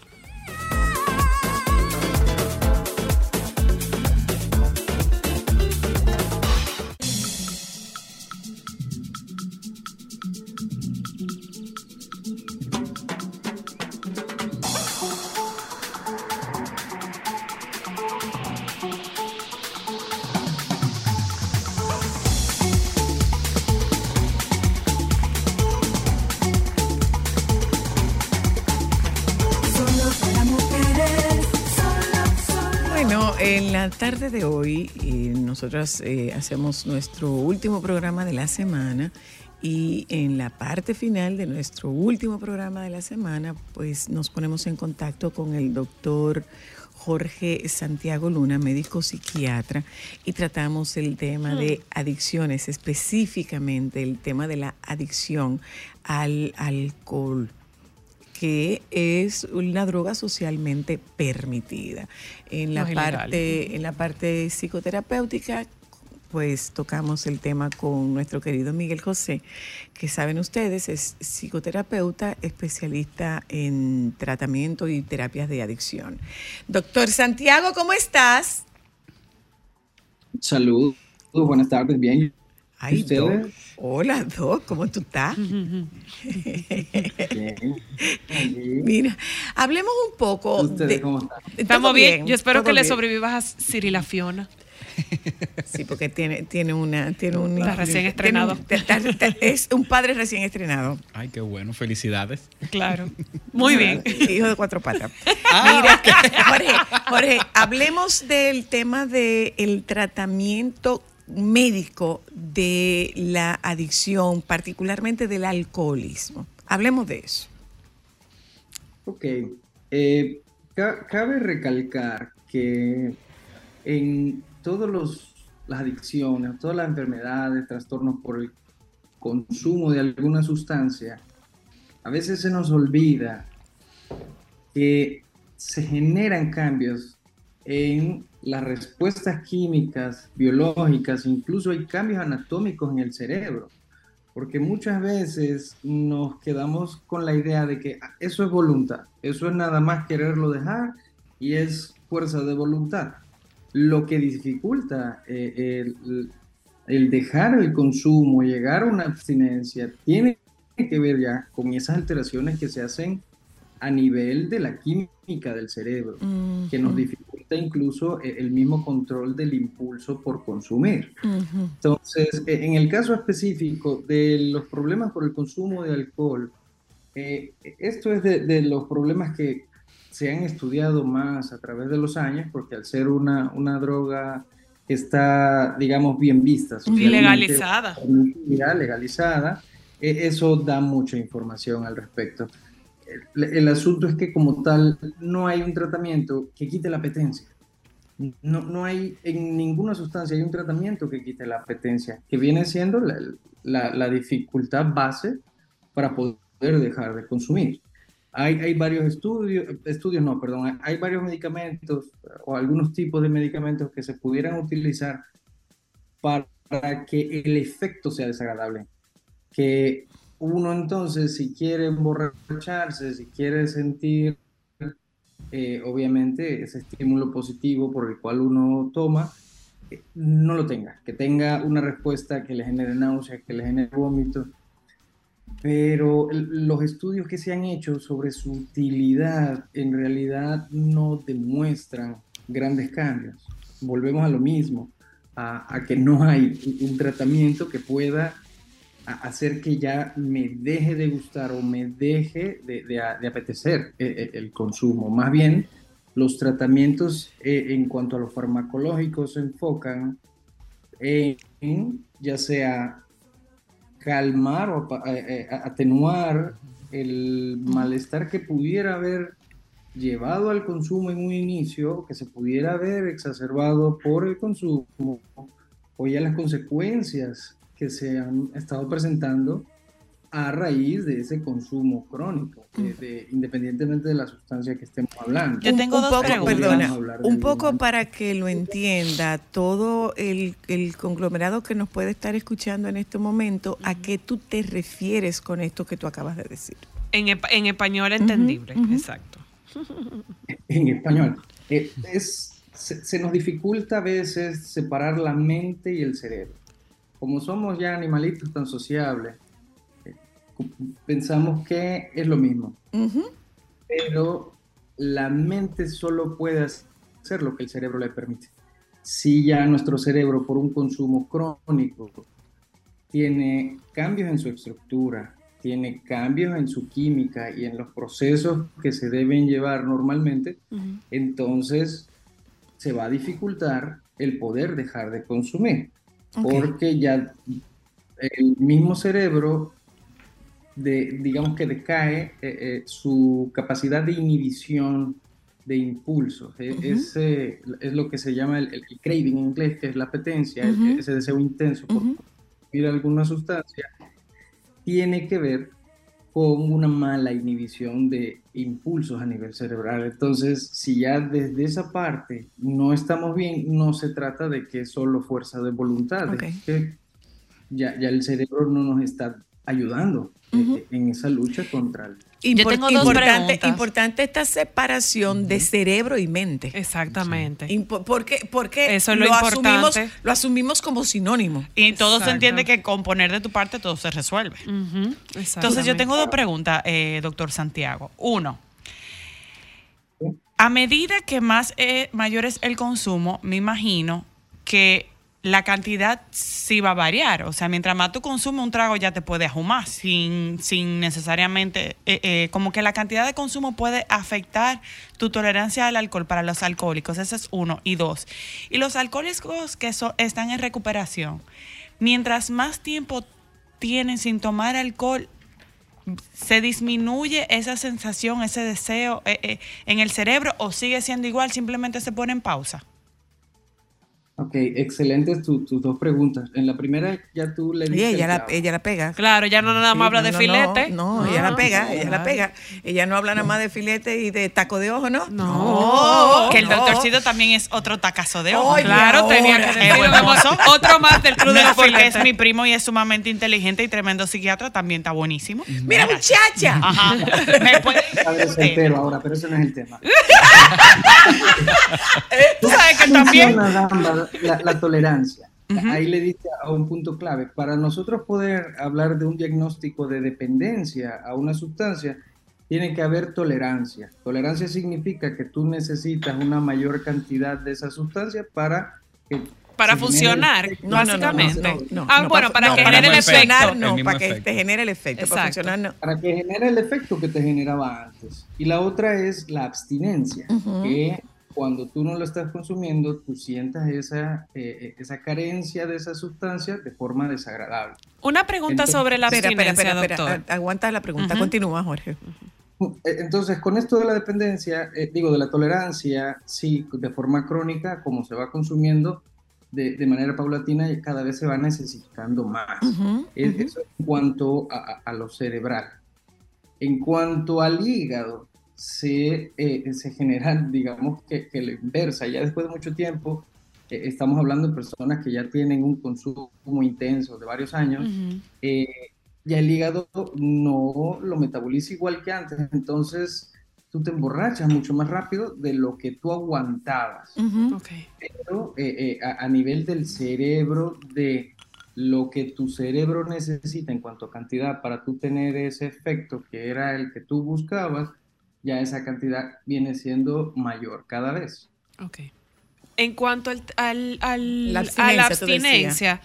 Tarde de hoy eh, nosotros eh, hacemos nuestro último programa de la semana y en la parte final de nuestro último programa de la semana pues nos ponemos en contacto con el doctor Jorge Santiago Luna, médico psiquiatra, y tratamos el tema de adicciones, específicamente el tema de la adicción al alcohol que es una droga socialmente permitida. En la No parte, en la parte psicoterapéutica, pues tocamos el tema con nuestro querido Miguel José, que saben ustedes, es psicoterapeuta especialista en tratamiento y terapias de adicción. Doctor Santiago, ¿cómo estás? Saludos, buenas tardes, bien. Ay, ¿Ustedes? Hola, Doc, ¿cómo tú estás? Mira, hablemos un poco ¿Ustedes de... cómo están? Estamos ¿Todo bien. Yo espero que le sobrevivas a Cirila Fiona. Sí, porque tiene, tiene una... Tiene un, Está recién tiene estrenado. es un padre recién estrenado. Ay, qué bueno, felicidades. Claro. Muy bien. Hijo de cuatro patas. Mira, Jorge, Jorge, hablemos del tema del tratamiento médico de la adicción, particularmente del alcoholismo. Hablemos de eso. Ok. Eh, ca- cabe recalcar que en todas las adicciones, todas las enfermedades, trastornos por el consumo de alguna sustancia, a veces se nos olvida que se generan cambios en las respuestas químicas, biológicas, incluso hay cambios anatómicos en el cerebro, porque muchas veces nos quedamos con la idea de que ah, eso es voluntad, eso es nada más quererlo dejar y es fuerza de voluntad. Lo que dificulta eh, el, el dejar el consumo, llegar a una abstinencia, tiene que ver ya con esas alteraciones que se hacen a nivel de la química del cerebro, que nos dificulta incluso eh, el mismo control del impulso por consumir. Ujú. Entonces, eh, en el caso específico de los problemas por el consumo de alcohol, eh, esto es de, de los problemas que se han estudiado más a través de los años, porque al ser una, una droga que está, digamos, bien vista, Legalizada. legalizada, eh, eso da mucha información al respecto. El, asunto es que como tal no hay un tratamiento que quite la apetencia. No, no hay en ninguna sustancia hay un tratamiento que quite la apetencia, que viene siendo la, la- la dificultad base para poder dejar de consumir. Hay, hay varios estudios, estudios no, perdón, hay varios medicamentos o algunos tipos de medicamentos que se pudieran utilizar para que el efecto sea desagradable. Que uno entonces, si quiere emborracharse, si quiere sentir, eh, obviamente, ese estímulo positivo por el cual uno toma, eh, no lo tenga, que tenga una respuesta que le genere náusea, que le genere vómito. Pero los estudios que se han hecho sobre su utilidad en realidad no demuestran grandes cambios. Volvemos a lo mismo, a, a que no hay un- tratamiento que pueda hacer que ya me deje de gustar o me deje de, apetecer eh, eh, el consumo. Más bien, los tratamientos eh, en cuanto a los farmacológicos se enfocan en, ya sea calmar o atenuar el malestar que pudiera haber llevado al consumo en un inicio, que se pudiera haber exacerbado por el consumo, o ya las consecuencias que se han estado presentando a raíz de ese consumo crónico, de- de- independientemente de la sustancia que estemos hablando. Yo tengo dos poco, preguntas. Perdona, un poco para que lo entienda todo el, el conglomerado que nos puede estar escuchando en este momento, ¿a qué tú te refieres con esto que tú acabas de decir? En, español entendible, exacto. en español. Eh, es, se, se nos dificulta a veces separar la mente y el cerebro. Como somos ya animalitos tan sociables, eh, pensamos que es lo mismo, Ujú. pero la mente solo puede hacer lo que el cerebro le permite. Si ya nuestro cerebro por un consumo crónico tiene cambios en su estructura, tiene cambios en su química y en los procesos que se deben llevar normalmente, entonces se va a dificultar el poder dejar de consumir, Porque ya el mismo cerebro, de, digamos que decae eh, eh, su capacidad de inhibición de impulsos. E-. Ese es lo que se llama el, el craving en inglés, que es la apetencia, el- Ujú. ese deseo intenso por Ujú. consumir alguna sustancia, tiene que ver con una mala inhibición de impulsos a nivel cerebral. Entonces, si ya desde esa parte no estamos bien, no se trata de que es solo fuerza de voluntad, es que ya, ya el cerebro no nos está ayudando eh, en esa lucha contra el... Yo Impor- tengo dos importante, preguntas. importante esta separación de cerebro y mente. Exactamente. Impo- porque porque Eso es lo asumimos, importante. lo asumimos como sinónimo. Y todo se entiende que con poner de tu parte todo se resuelve. Ujú, Entonces yo tengo dos preguntas, eh, doctor Santiago. Uno, a medida que más eh, mayor es el consumo, me imagino que la cantidad sí va a variar. O sea, mientras más tú consumes un trago ya te puede ajumar sin, sin necesariamente, eh, eh, como que la cantidad de consumo puede afectar tu tolerancia al alcohol para los alcohólicos. Ese es uno. Y dos, y los alcohólicos que están en recuperación, mientras más tiempo tienen sin tomar alcohol, se disminuye esa sensación, ese deseo eh, en el cerebro o sigue siendo igual, simplemente se pone en pausa. Ok, excelentes tu- tus dos preguntas. En la primera ya tú le el ella la, ella la pega. Claro, ya no nada más Sí, habla no, de no, filete. No, no, ella la pega, no, ella la pega. Ella no habla nada más de filete y de taco de ojo, ¿no? No. que el no. doctorcito también es otro tacazo de ojo. Oye, Claro, tenía que mozo. Otro más del club de los porque filetes. es mi primo y es sumamente inteligente y tremendo psiquiatra, también está buenísimo. Mira, muchacha. Ajá. Me puede- soltero ahora, pero ese no es el tema. Tú sabes que también. La, la tolerancia. Ahí le diste a un punto clave. Para nosotros poder hablar de un diagnóstico de dependencia a una sustancia, tiene que haber tolerancia. Tolerancia significa que tú necesitas una mayor cantidad de esa sustancia para que Para el funcionar. No, no, no, básicamente. no, no, ah, no, bueno, para no, que para genere el efecto. no, para que efecto. te genere el efecto. Para funcionar, no. para que genere el efecto que te generaba antes. Y la otra es la abstinencia, que cuando tú no lo estás consumiendo, tú sientas esa, eh, eh, esa carencia de esa sustancia de forma desagradable. Una pregunta Entonces- sobre la Espera, espera, abstinencia, espera, espera. doctor. A- Aguanta la pregunta. Ujú. Continúa, Jorge. Eh, Entonces, con esto de la dependencia, eh, digo, de la tolerancia, sí, de forma crónica, como se va consumiendo de, de manera paulatina, cada vez se va necesitando más. Ujú, Es- ujú. Eso en cuanto a, a- a lo cerebral. En cuanto al hígado, se, eh, se genera, digamos, que, que la inversa. Ya después de mucho tiempo, eh, estamos hablando de personas que ya tienen un consumo intenso de varios años, eh, ya el hígado no lo metaboliza igual que antes. Entonces, tú te emborrachas mucho más rápido de lo que tú aguantabas pero eh, eh, a, a nivel del cerebro, de lo que tu cerebro necesita en cuanto a cantidad para tú tener ese efecto que era el que tú buscabas, ya esa cantidad viene siendo mayor cada vez. Ok. En cuanto al, al- al- La a abstinencia, la tú decías. abstinencia,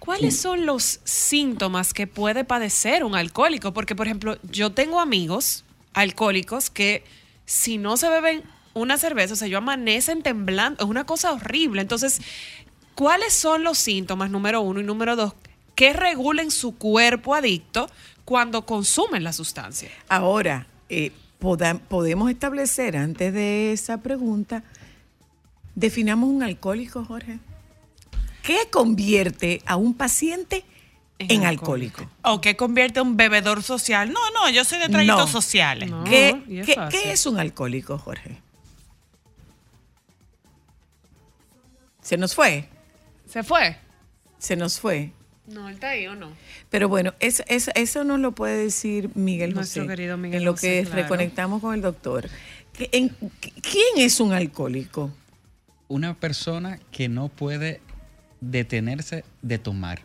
¿cuáles son los síntomas que puede padecer un alcohólico? Porque, por ejemplo, yo tengo amigos alcohólicos que si no se beben una cerveza, o sea, yo amanecen temblando, es una cosa horrible. Entonces, ¿cuáles son los síntomas, número uno y número dos, que regulen su cuerpo adicto cuando consumen la sustancia? Ahora, eh, poda- podemos establecer antes de esa pregunta, definamos un alcohólico, Jorge. ¿Qué convierte a un paciente En en, alcohólico. alcohólico? ¿O que convierte un bebedor social? No, no, yo soy de traguitos No. sociales. No. ¿Qué, es qué- qué es un alcohólico, Jorge? Se nos fue, ¿Se fue? se nos fue. No, él está ahí o no. Pero bueno, eso, eso, eso nos lo puede decir Miguel Nuestro José. querido Miguel en lo José, que claro. reconectamos con el doctor. ¿Qué- en- ¿Quién es un alcohólico? Una persona que no puede detenerse de tomar.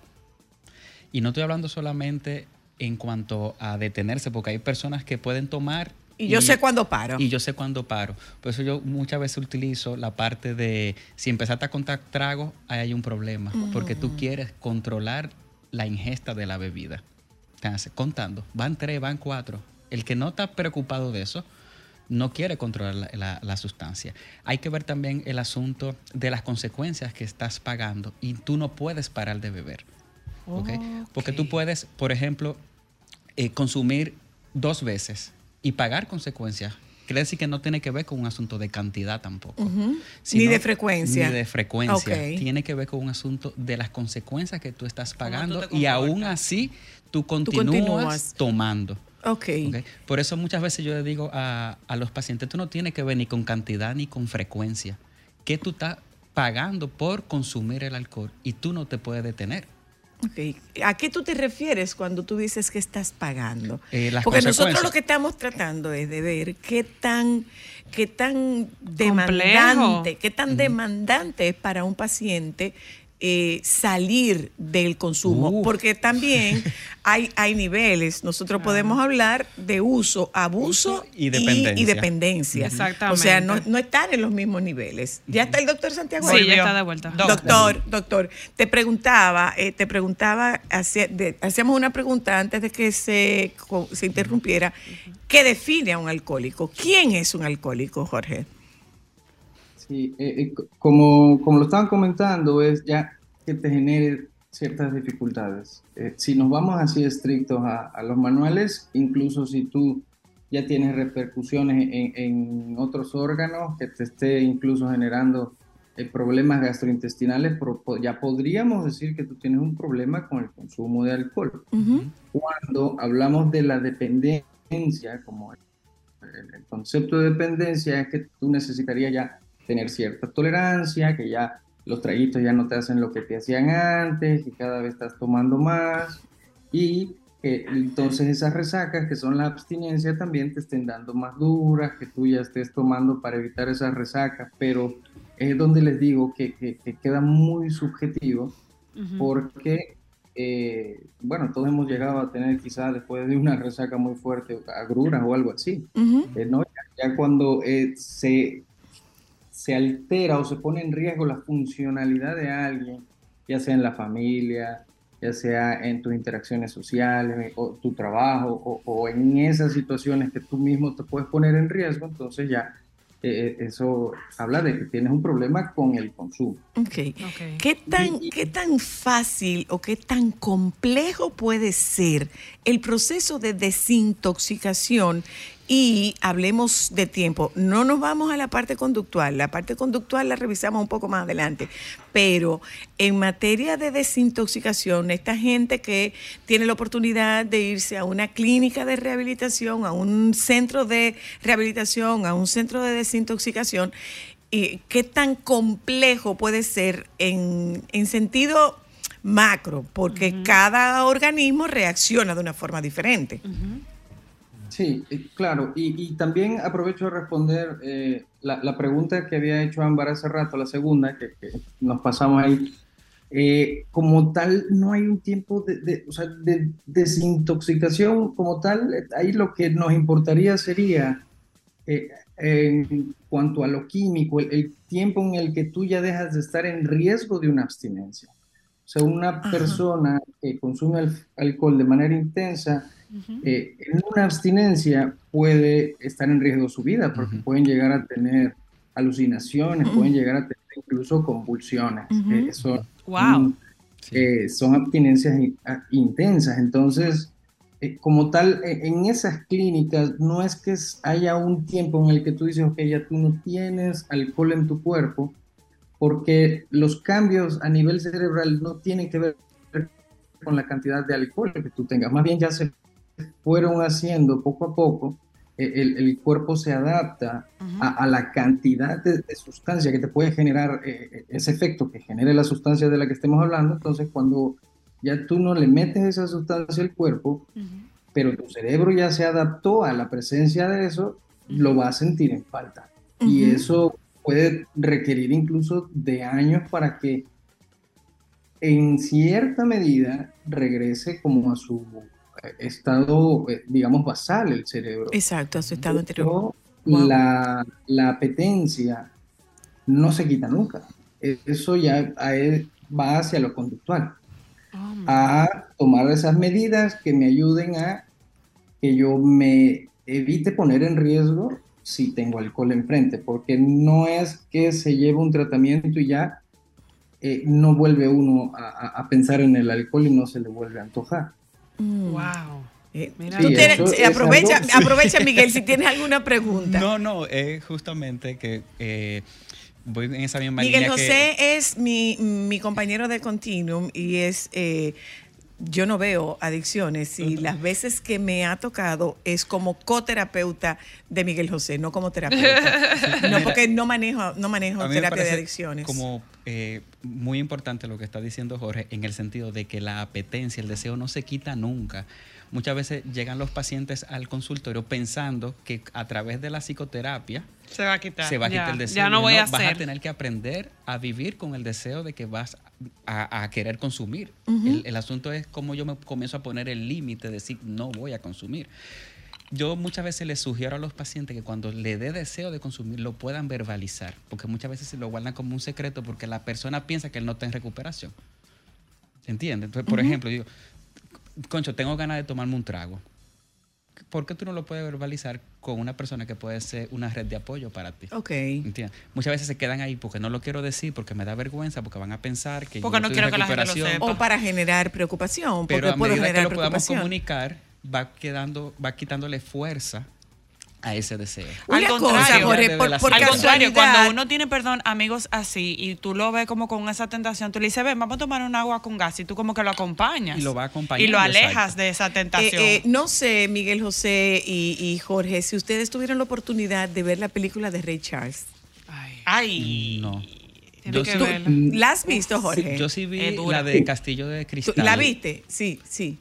Y no estoy hablando solamente en cuanto a detenerse, porque hay personas que pueden tomar. Y yo sé cuándo paro. Y yo sé cuándo paro. Por eso yo muchas veces utilizo la parte de si empezaste a contar tragos, ahí hay un problema. Porque tú quieres controlar la ingesta de la bebida. Entonces, contando, van tres, van cuatro. El que no está preocupado de eso, no quiere controlar la, la- la sustancia. Hay que ver también el asunto de las consecuencias que estás pagando y tú no puedes parar de beber. ¿ok? Porque tú puedes, por ejemplo, eh, consumir dos veces y pagar consecuencias. Quiere decir que no tiene que ver con un asunto de cantidad tampoco. Sino- Ni de frecuencia. Ni de frecuencia. Tiene que ver con un asunto de las consecuencias que tú estás tú pagando y aún así tú continúas, continúas. tomando. Ok. ¿ok? Por eso muchas veces yo le digo a, a los pacientes, tú no tienes que ver ni con cantidad ni con frecuencia. ¿Qué tú estás pagando por consumir el alcohol? Y tú no te puedes detener. ¿A qué tú te refieres cuando tú dices que estás pagando? Eh, Porque nosotros lo que estamos tratando es de ver qué tan, qué tan Complejo. demandante, qué tan demandante es para un paciente eh, salir del consumo. Porque también hay, hay niveles. Nosotros podemos hablar de uso, abuso Uso y dependencia. y dependencia. Exactamente. O sea, no, no están en los mismos niveles. ¿Ya está el doctor Santiago? Sí, ya está de vuelta. Do- Doctor, doctor, te preguntaba, eh, te preguntaba, hacía- de- hacíamos una pregunta antes de que se, se interrumpiera. ¿Qué define a un alcohólico? ¿Quién es un alcohólico, Jorge? Sí, eh, eh, co- como, como lo estaban comentando, es ya que te genere ciertas dificultades. Eh, si nos vamos así estrictos a, a los manuales, incluso si tú ya tienes repercusiones en, en otros órganos que te esté incluso generando eh, problemas gastrointestinales, ya podríamos decir que tú tienes un problema con el consumo de alcohol. Cuando hablamos de la dependencia, como el, el concepto de dependencia es que tú necesitarías ya tener cierta tolerancia, que ya los traguitos ya no te hacen lo que te hacían antes, que cada vez estás tomando más y que entonces esas resacas que son la abstinencia también te estén dando más duras, que tú ya estés tomando para evitar esas resacas, pero es donde les digo que, que- que queda muy subjetivo porque, eh, bueno, todos hemos llegado a tener quizás después de una resaca muy fuerte agruras o algo así. Ujú. Eh, ¿no? Ya, ya cuando eh, se, se altera o se pone en riesgo la funcionalidad de alguien, ya sea en la familia, ya sea en tus interacciones sociales o tu trabajo o, o en esas situaciones que tú mismo te puedes poner en riesgo, entonces ya eh, eso habla de que tienes un problema con el consumo. Ok. Ok. ¿Qué tan, ¿Qué tan fácil o qué tan complejo puede ser el proceso de desintoxicación? Y hablemos de tiempo. No nos vamos a la parte conductual. La parte conductual la revisamos un poco más adelante. Pero en materia de desintoxicación, esta gente que tiene la oportunidad de irse a una clínica de rehabilitación, a un centro de rehabilitación, a un centro de desintoxicación, y qué tan complejo puede ser en, en sentido macro, porque cada organismo reacciona de una forma diferente. Sí, eh, claro. Y, y también aprovecho de responder eh, la, la pregunta que había hecho Ámbar hace rato, la segunda, que, que nos pasamos ahí. Eh, como tal, no hay un tiempo de, de- o sea, de desintoxicación como tal. eh, Ahí lo que nos importaría sería, eh, en cuanto a lo químico, el, el tiempo en el que tú ya dejas de estar en riesgo de una abstinencia. O sea, una persona que consume al- alcohol de manera intensa, eh, en una abstinencia puede estar en riesgo su vida porque pueden llegar a tener alucinaciones, pueden llegar a tener incluso convulsiones. Eh, son, Wow. eh, son abstinencias in- a- intensas. Entonces, eh, como tal, eh, en esas clínicas no es que haya un tiempo en el que tú dices, ok, ya tú no tienes alcohol en tu cuerpo, porque los cambios a nivel cerebral no tienen que ver con la cantidad de alcohol que tú tengas, más bien ya se fueron haciendo poco a poco, eh, el, el cuerpo se adapta a, a la cantidad de, de sustancia que te puede generar eh, ese efecto que genere la sustancia de la que estemos hablando, entonces cuando ya tú no le metes esa sustancia al cuerpo, pero tu cerebro ya se adaptó a la presencia de eso, lo va a sentir en falta. Y eso puede requerir incluso de años para que en cierta medida regrese como a su eh, estado, eh, digamos, basal el cerebro. Exacto, a su estado anterior. Wow. la, la apetencia no se quita nunca. Eso ya a él va hacia lo conductual, a tomar esas medidas que me ayuden a que yo me evite poner en riesgo si tengo alcohol enfrente, porque no es que se lleve un tratamiento y ya eh, no vuelve uno a, a- a pensar en el alcohol y no se le vuelve a antojar. Mm. Wow. Eh, Mira. tú tienes- es aprovecha, algo- aprovecha, Miguel, si tienes alguna pregunta. No, no, es justamente que eh, voy en esa misma Miguel línea José que... es mi, mi compañero de Continuum y es, eh, yo no veo adicciones y las veces que me ha tocado es como coterapeuta de Miguel José, no como terapeuta. no porque no manejo, no manejo terapia de adicciones. Como eh, muy importante lo que está diciendo Jorge, en el sentido de que la apetencia, el deseo no se quita nunca. Muchas veces llegan los pacientes al consultorio pensando que a través de la psicoterapia Se va a quitar. se va a Ya, quitar el deseo. ya no voy a Vas a tener que aprender a vivir con el deseo de que vas a, a querer consumir. el, el asunto es cómo yo me comienzo a poner el límite de decir no voy a consumir. Yo muchas veces les sugiero a los pacientes que cuando le dé deseo de consumir lo puedan verbalizar, porque muchas veces se lo guardan como un secreto porque la persona piensa que él no está en recuperación. ¿Se entiende? Entonces, por ejemplo, digo, concho, tengo ganas de tomarme un trago. ¿Por qué tú no lo puedes verbalizar con una persona que puede ser una red de apoyo para ti? Ok. ¿Entiendes? Muchas veces se quedan ahí porque no lo quiero decir, porque me da vergüenza, porque van a pensar que Porque yo no estoy en quiero que la gente lo recuperación. sepa. O para generar preocupación, Pero porque a puedo medida que generar lo podamos preocupación. comunicar, va quedando, va quitándole fuerza a ese deseo. Una Al cosa, contrario, Jorge, por, Al contrario, cuando uno tiene, perdón, amigos así y tú lo ves como con esa tentación, tú le dices, ven, vamos a tomar un agua con gas y tú como que lo acompañas. Y lo va acompañando, Y lo alejas exacto. de esa Eh, tentación. eh, no sé, Miguel José y, y Jorge, si ustedes tuvieron la oportunidad de ver la película de Ray Charles. Ay. No. Tiene Yo que verla. ¿La has visto, Jorge? Yo sí vi la de Castillo de ¿Tú- Cristal. ¿La viste? Sí, sí.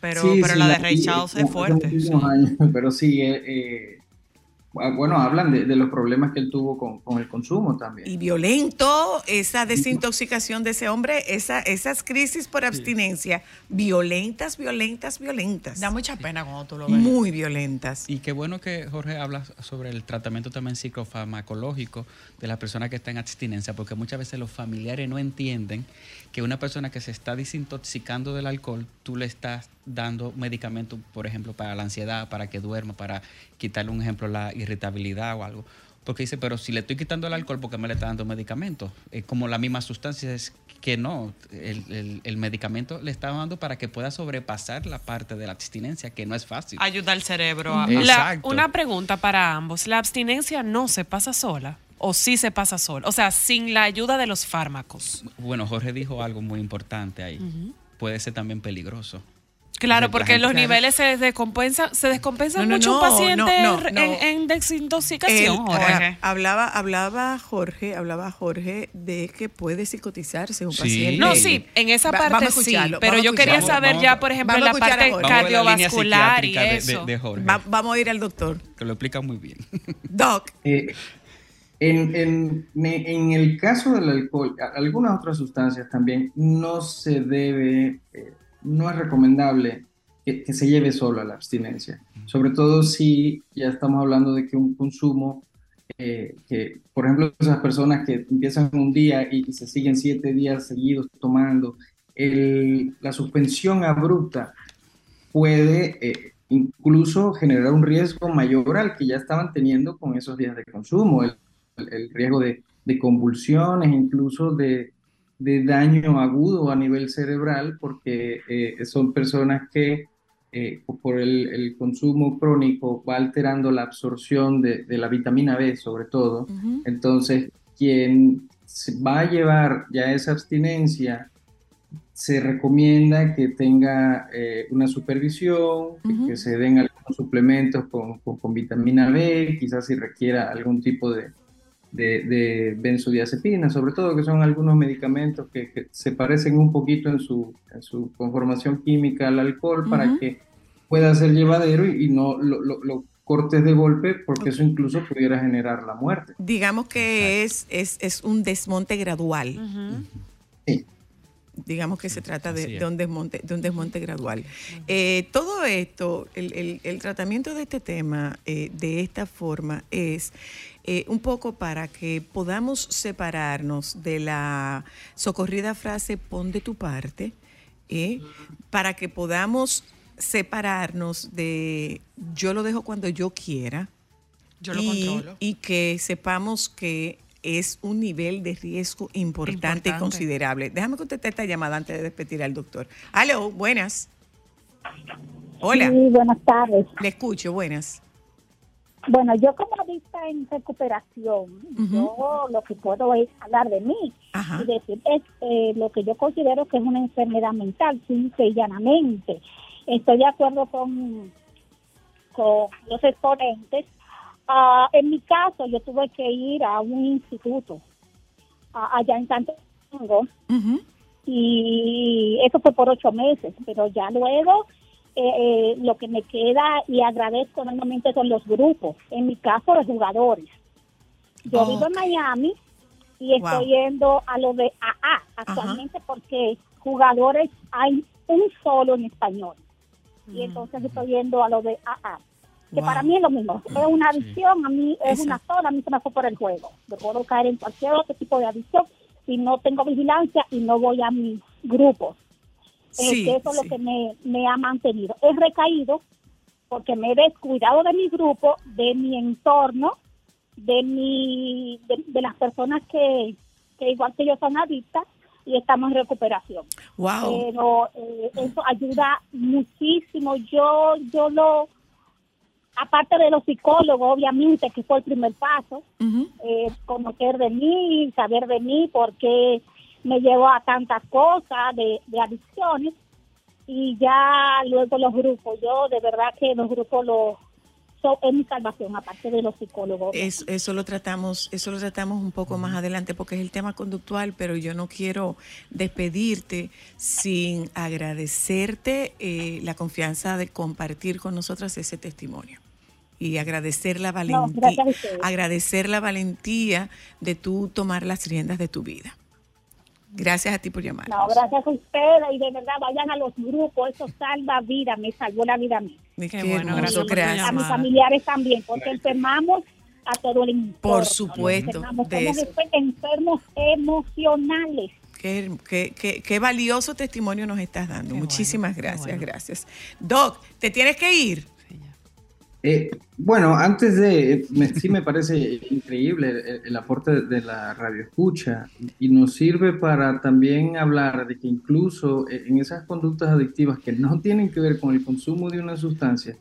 Pero, Sí, pero sí, la de Ray Charles es fuerte. muchísimos años, pero sí, eh, eh, bueno, hablan de, de los problemas que él tuvo con, con el consumo también. Y violento, esa desintoxicación de ese hombre, esa, esas crisis por abstinencia, violentas, violentas, violentas. Da mucha pena cuando tú lo ves. Muy violentas. Y qué bueno que Jorge habla sobre el tratamiento también psicofarmacológico de la persona que está en abstinencia, porque muchas veces los familiares no entienden que una persona que se está desintoxicando del alcohol, tú le estás dando medicamentos, por ejemplo, para la ansiedad, para que duerma, para quitarle un ejemplo la irritabilidad o algo. Porque dice, pero si le estoy quitando el alcohol, ¿por qué me le está dando medicamentos? Es como la misma sustancia, es que no, el, el- el medicamento le está dando para que pueda sobrepasar la parte de la abstinencia, que no es fácil. Ayuda al cerebro a... Eh, La- Exacto. una pregunta para ambos. ¿La abstinencia no se pasa sola? ¿O sí se pasa sola? O sea, sin la ayuda de los fármacos. Bueno, Jorge dijo algo muy importante ahí. Puede ser también peligroso. Claro, La porque los niveles se descompensan, se descompensan No, no, mucho no, un paciente no, no, en- no. En, desintoxicación. Él, Jorge. hablaba, hablaba Jorge, hablaba Jorge de que puede psicotisarse un Sí. paciente. No, sí, en esa Va- parte vamos a sí, pero yo quería saber Vamos- ya, por ejemplo, vamos la parte la cardiovascular y de- eso. de, de Jorge, Va- vamos a ir al doctor. que lo explica muy bien. Doc, Eh, en, en- en el caso del alcohol, algunas otras sustancias también no se debe, eh, no es recomendable que, se lleve solo a la abstinencia, sobre todo si ya estamos hablando de que un consumo, eh, que por ejemplo esas personas que empiezan un día y, se siguen siete días seguidos tomando, la suspensión abrupta puede eh, incluso generar un riesgo mayor al que ya estaban teniendo con esos días de consumo, el, riesgo de convulsiones, incluso de, de daño agudo a nivel cerebral, porque eh, son personas que eh, por el, el consumo crónico va alterando la absorción de, de la vitamina B sobre todo. Entonces, quien va a llevar ya esa abstinencia, se recomienda que tenga eh, una supervisión, que se den algunos suplementos con, con- con vitamina B, quizás si requiera algún tipo de, de, de benzodiazepina, sobre todo que son algunos medicamentos que, que se parecen un poquito en su, en su conformación química al alcohol para que pueda ser llevadero y, y no lo, lo- lo cortes de golpe, porque eso incluso pudiera generar la muerte. digamos que es, es, es un desmonte gradual. Sí. digamos que se trata de, un desmonte, de un desmonte gradual. Eh, todo esto, el, el- el tratamiento de este tema eh, de esta forma es eh, un poco para que podamos separarnos de la socorrida frase pon de tu parte, eh, para que podamos separarnos de yo lo dejo cuando yo quiera, Yo lo y, controlo. y que sepamos que es un nivel de riesgo importante, y considerable. Déjame contestar esta llamada antes de despedir al doctor. Aló, buenas. Hola, Sí, buenas tardes. le escucho, buenas. Bueno, yo como adicta en recuperación, yo lo que puedo es hablar de mí Ajá. y decir es eh, lo que yo considero que es una enfermedad mental, simple y llanamente. Estoy de acuerdo con, con los exponentes. Ah, en mi caso, yo tuve que ir a un instituto allá en Santo Domingo y eso fue por ocho meses, pero ya luego eh, eh, lo que me queda y agradezco enormemente son los grupos, en mi caso los jugadores. Yo vivo en Miami y estoy Wow. yendo a lo de AA actualmente porque jugadores hay un solo en español y entonces estoy yendo a lo de AA. Que Wow. para mí es lo mismo, es una adicción, a mí es una sola, a mí se me fue por el juego. Yo puedo caer en cualquier otro tipo de adicción si no tengo vigilancia y no voy a mis grupos. Sí, eso es lo que me, me ha mantenido. He recaído porque me he descuidado de mi grupo, de mi entorno, de mi de, de las personas que, que igual que yo son adictas y estamos en recuperación. Wow. Pero eh, eso ayuda muchísimo. Yo yo lo aparte de los psicólogos, obviamente, que fue el primer paso, eh, conocer de mí, saber de mí, porque me llevó a tantas cosas de, de adicciones y ya luego los grupos. Yo de verdad que los grupos los son es mi salvación, aparte de los psicólogos. Es- eso lo tratamos, eso lo tratamos un poco más adelante porque es el tema conductual, pero yo no quiero despedirte sin agradecerte eh, la confianza de compartir con nosotras ese testimonio y agradecer la valentía, agradecer la valentía de tú tomar las riendas de tu vida. Gracias a ti por llamar. No, gracias a ustedes y de verdad vayan a los grupos, eso salva vida, me salvó la vida a mí. Qué, Qué bueno, hermoso, gracias. A mis familiares también, porque enfermamos a todo el entorno. Por supuesto, Enfermamos, de somos eso. enfermos emocionales. Qué, qué- qué- qué valioso testimonio nos estás dando. Qué Muchísimas bueno, gracias, bueno. gracias. Doc, te tienes que ir. Eh, bueno, antes de, eh, me- sí me parece increíble el, el aporte de, la radio escucha y nos sirve para también hablar de que incluso eh, en esas conductas adictivas que no tienen que ver con el consumo de una sustancia,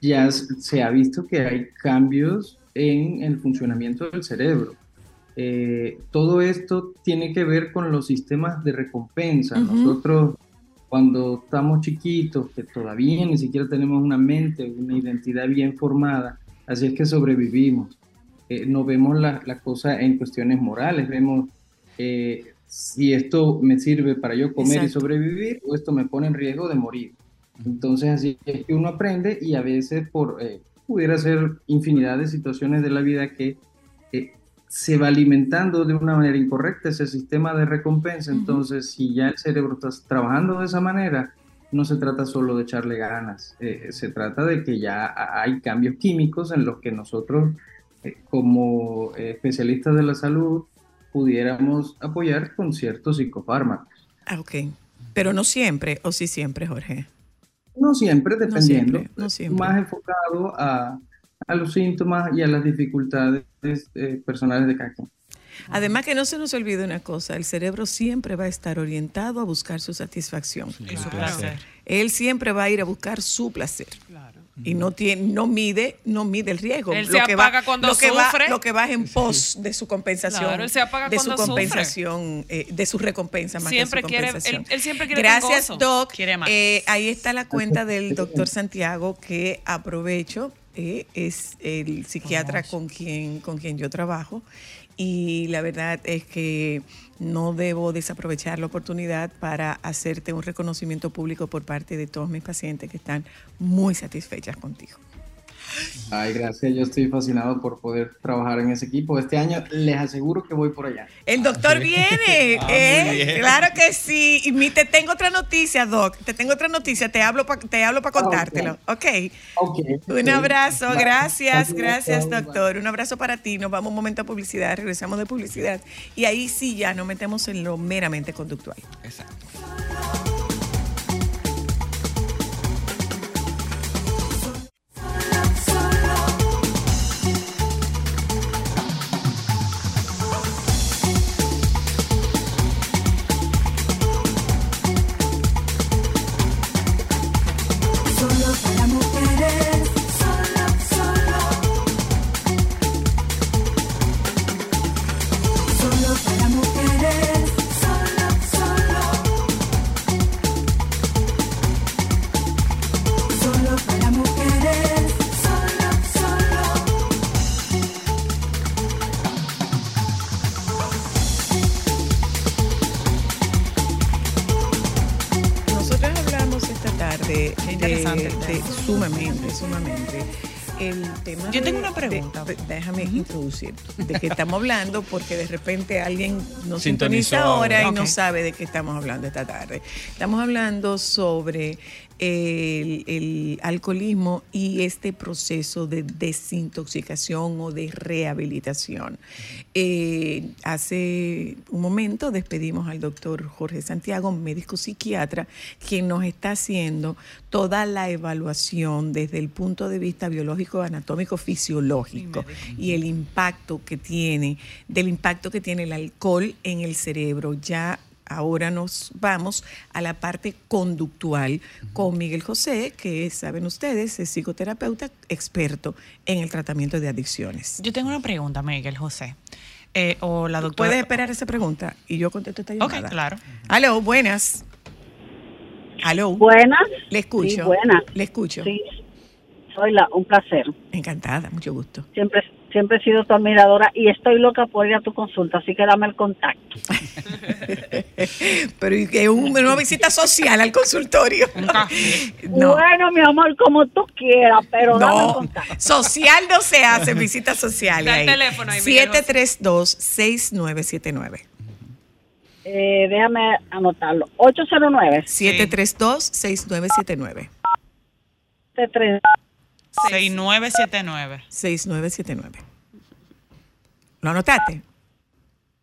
ya se ha visto que hay cambios en el funcionamiento del cerebro. Eh, todo esto tiene que ver con los sistemas de recompensa. Nosotros cuando estamos chiquitos, que todavía ni siquiera tenemos una mente, una identidad bien formada, así es que sobrevivimos. Eh, no vemos la, la cosa en cuestiones morales, vemos eh, si esto me sirve para yo comer Exacto. y sobrevivir o esto me pone en riesgo de morir. Entonces así es que uno aprende y a veces por eh, pudiera ser infinidad de situaciones de la vida que eh, se va alimentando de una manera incorrecta ese sistema de recompensa. Entonces, si ya el cerebro está trabajando de esa manera, no se trata solo de echarle ganas, eh, se trata de que ya ha- hay cambios químicos en los que nosotros, eh, como eh, especialistas de la salud, pudiéramos apoyar con ciertos psicofármacos. Ah, ok. Pero no siempre, o sí siempre, Jorge. No siempre, No dependiendo, siempre, no siempre. más enfocado a, a los síntomas y a las dificultades eh, personales de cada quien. Además que no se nos olvide una cosa, el cerebro siempre va a estar orientado a buscar su satisfacción. Su placer. Él siempre va a ir a buscar su placer. Y no tiene, no mide, no mide el riesgo. Él se que va- apaga cuando lo que va- sufre. lo que va es en pos de su compensación. Claro, él se apaga de su cuando sufre. compensación, eh, de su recompensa más Siempre que su quiere- compensación. él- él siempre quiere Gracias. Doc. Quiere más. Eh, ahí está la cuenta del doctor Santiago que aprovecho. Eh, es el psiquiatra con quien, con quien yo trabajo. Y la verdad es que no debo desaprovechar la oportunidad para hacerte un reconocimiento público por parte de todos mis pacientes que están muy satisfechas contigo. Ay, gracias. Yo estoy fascinado por poder trabajar en ese equipo. Este año les aseguro que voy por allá. El doctor viene, Ah, ¿eh? muy bien. claro que sí. Y mi- te tengo otra noticia, Doc. Te tengo otra noticia. Te hablo para te hablo para Ah, ok. contártelo. Ok. Ok. Un abrazo, Bye. gracias, Bye. gracias, Bye. doctor. Un abrazo para ti. Nos vamos un momento a publicidad, regresamos de publicidad. Y ahí sí ya nos metemos en lo meramente conductual. Exacto. Introducir de qué estamos hablando, porque de repente alguien nos sintoniza ahora y no sabe de qué estamos hablando esta tarde. Estamos hablando sobre el, el alcoholismo y este proceso de desintoxicación o de rehabilitación. Eh, hace un momento despedimos al doctor Jorge Santiago, médico psiquiatra, quien nos está haciendo toda la evaluación desde el punto de vista biológico, anatómico, fisiológico y el impacto que tiene, del impacto que tiene el alcohol en el cerebro. Ya Ahora nos vamos a la parte conductual con Miguel José, que saben ustedes, es psicoterapeuta experto en el tratamiento de adicciones. Yo tengo una pregunta, Miguel José. Eh, o la doctora. ¿Puedes esperar esa pregunta? Y yo contesto esta Ok, llamada. claro. Aló, buenas. Aló. Buenas. Le escucho. Sí, buenas. Le escucho. Sí, soy la, un placer. Encantada, mucho gusto. Siempre, siempre he sido tu admiradora y estoy loca por ir a tu consulta, así que dame el contacto. Pero y que un- una visita social al consultorio. No. Bueno, mi amor, como tú quieras, pero dame el No, contacto. social no se hace, visita social. Da el teléfono ahí, Miguel José. 732-6979. Eh, déjame anotarlo. 809 732-6979. 73 6979. 6979. ¿Lo anotaste?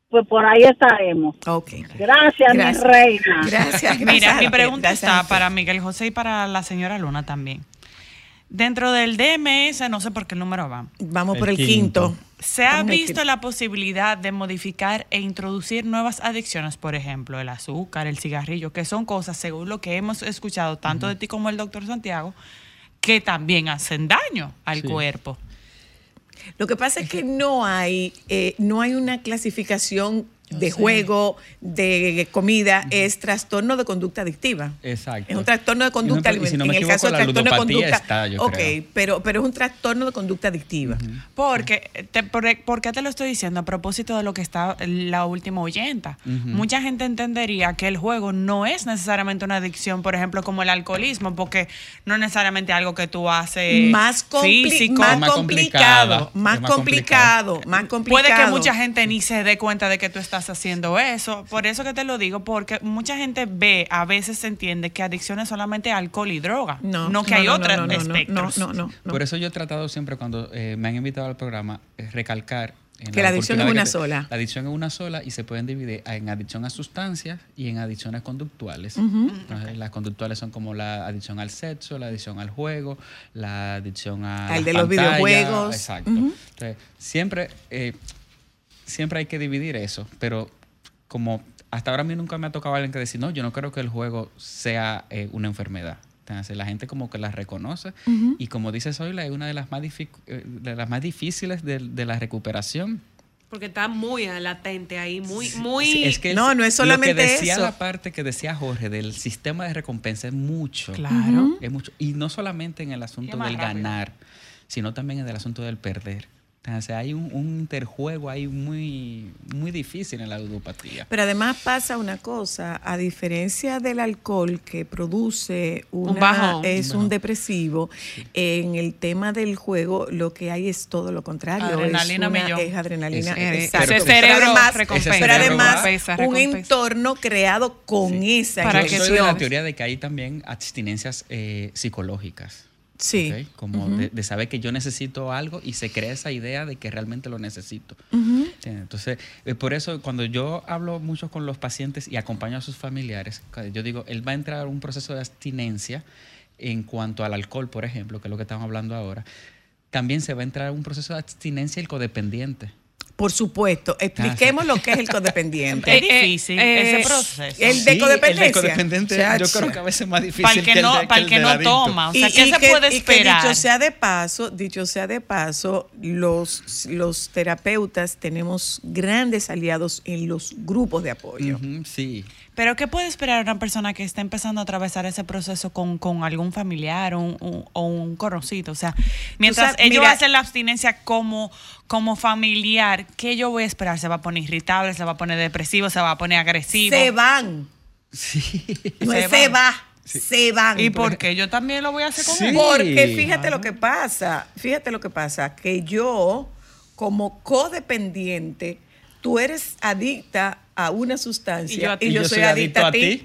Pues por ahí estaremos. Ok. Gracias, Gracias. mi reina. Gracias, Mira, gracias a mi pregunta gracias está para Miguel José y para la señora Luna también. Dentro del DMS, no sé por qué número va. Vamos El por el quinto. quinto. ¿Se ha Vamos visto la posibilidad de modificar e introducir nuevas adicciones, por ejemplo, el azúcar, el cigarrillo, que son cosas, según lo que hemos escuchado tanto de ti como el doctor Santiago, que también hacen daño al Sí. cuerpo? Lo que pasa es que no hay, eh, no hay una clasificación de juego, de comida, es trastorno de conducta adictiva. Exacto. Es un trastorno de conducta si no alimentaria. me en el caso la trastorno de conducta. está, yo ok, creo. pero, pero es un trastorno de conducta adictiva. Porque, te, por, por qué te lo estoy diciendo? A propósito de lo que está la última oyenta. Mucha gente entendería que el juego no es necesariamente una adicción, por ejemplo, como el alcoholismo, porque no es necesariamente algo que tú haces Más, compli- físico. más complicado, más es más complicado, más complicado. Puede que mucha gente ni se dé cuenta de que tú estás haciendo eso. Por eso que te lo digo, porque mucha gente ve, a veces se entiende que adicción es solamente alcohol y droga. No, que hay no, otros no, no, no, espectros. No, no, no, no. Por eso yo he tratado siempre cuando eh, me han invitado al programa eh, recalcar en Que la adicción oportunidad es una que te- sola. La adicción es una sola y se pueden dividir en adicción a sustancias y en adicciones conductuales. Entonces, las conductuales son como la adicción al sexo, la adicción al juego, la adicción a Al de los videojuegos. Exacto. Entonces, siempre, eh, siempre hay que dividir eso, pero como hasta ahora a mí nunca me ha tocado alguien que decir, no, yo no creo que el juego sea eh, una enfermedad. Entonces, la gente como que la reconoce y como dice Zoila, es una de las más, eh, de las más difíciles de, de la recuperación. Porque está muy latente ahí, muy, muy. Sí, es que No, no es solamente lo que decía eso. la parte que decía Jorge del sistema de recompensa es mucho. Claro. Es mucho. Y no solamente en el asunto del rápido. ganar, sino también en el asunto del perder. Entonces, hay un, un interjuego ahí muy, muy difícil en la ludopatía. Pero además pasa una cosa, a diferencia del alcohol que produce una, Un bajón. es Un depresivo, en el tema del juego lo que hay es todo lo contrario. Adrenalina es, una- es adrenalina. Es- ese Pero cerebro además, recompensa. Pero además recompensa, un recompensa. entorno creado con esa Para Yo que soy de la teoría de que hay también abstinencias eh, psicológicas. Sí. Como de, de saber que yo necesito algo y se crea esa idea de que realmente lo necesito. Entonces, eh, por eso cuando yo hablo mucho con los pacientes y acompaño a sus familiares, yo digo, él va a entrar a un proceso de abstinencia en cuanto al alcohol, por ejemplo, que es lo que estamos hablando ahora. También se va a entrar a un proceso de abstinencia el codependiente. Por supuesto. Expliquemos lo que es el codependiente. Es difícil eh, ese proceso. el de Sí, codependencia. El de codependiente, yo creo que a veces es más difícil Para el que no, de- para el que no toma. O sea, Y- ¿qué y se que- puede y que esperar? dicho sea de paso, dicho sea de paso, los, los terapeutas tenemos grandes aliados en los grupos de apoyo. Sí. Pero ¿qué puede esperar una persona que está empezando a atravesar ese proceso con, con algún familiar o un, un- o un conocido? O sea, mientras sabes, ellos mira- hacen la abstinencia como, como familiar, ¿qué yo voy a esperar? ¿Se va a poner irritable? ¿Se va a poner depresivo? ¿Se va a poner agresivo? Se van. Sí. No Se es se van. va. se van. ¿Y por qué? Yo también lo voy a hacer con Sí. él. Porque fíjate lo que pasa, fíjate lo que pasa, que yo como codependiente, tú eres adicta a una sustancia y yo, soy, adicta a ti.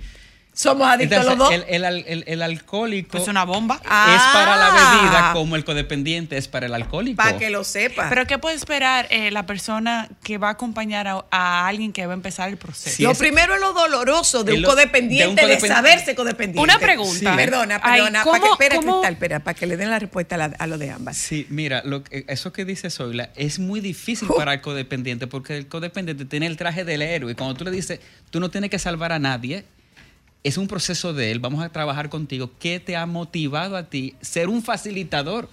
Somos adictos Entonces, los dos. El, el al- el- el alcohólico Es una bomba. es para la Ah. bebida como el codependiente es para el alcohólico. Para que lo sepa. Pero ¿qué puede esperar eh, la persona que va a acompañar a, a alguien que va a empezar el proceso? Sí, lo primero es lo doloroso de un lo- codependiente, de de, saberse codependiente. Una pregunta. Sí. Perdona, Ay, perdona. ¿cómo- para que, espera, cómo- Cristal, espera, para que le den la respuesta a, la- a lo de ambas. Sí, mira, lo eso que dice Zoila es muy difícil Uh. para el codependiente porque el codependiente tiene el traje del héroe y cuando tú le dices, tú no tienes que salvar a nadie, es un proceso de él, vamos a trabajar contigo. ¿Qué te ha motivado a ti ser un facilitador?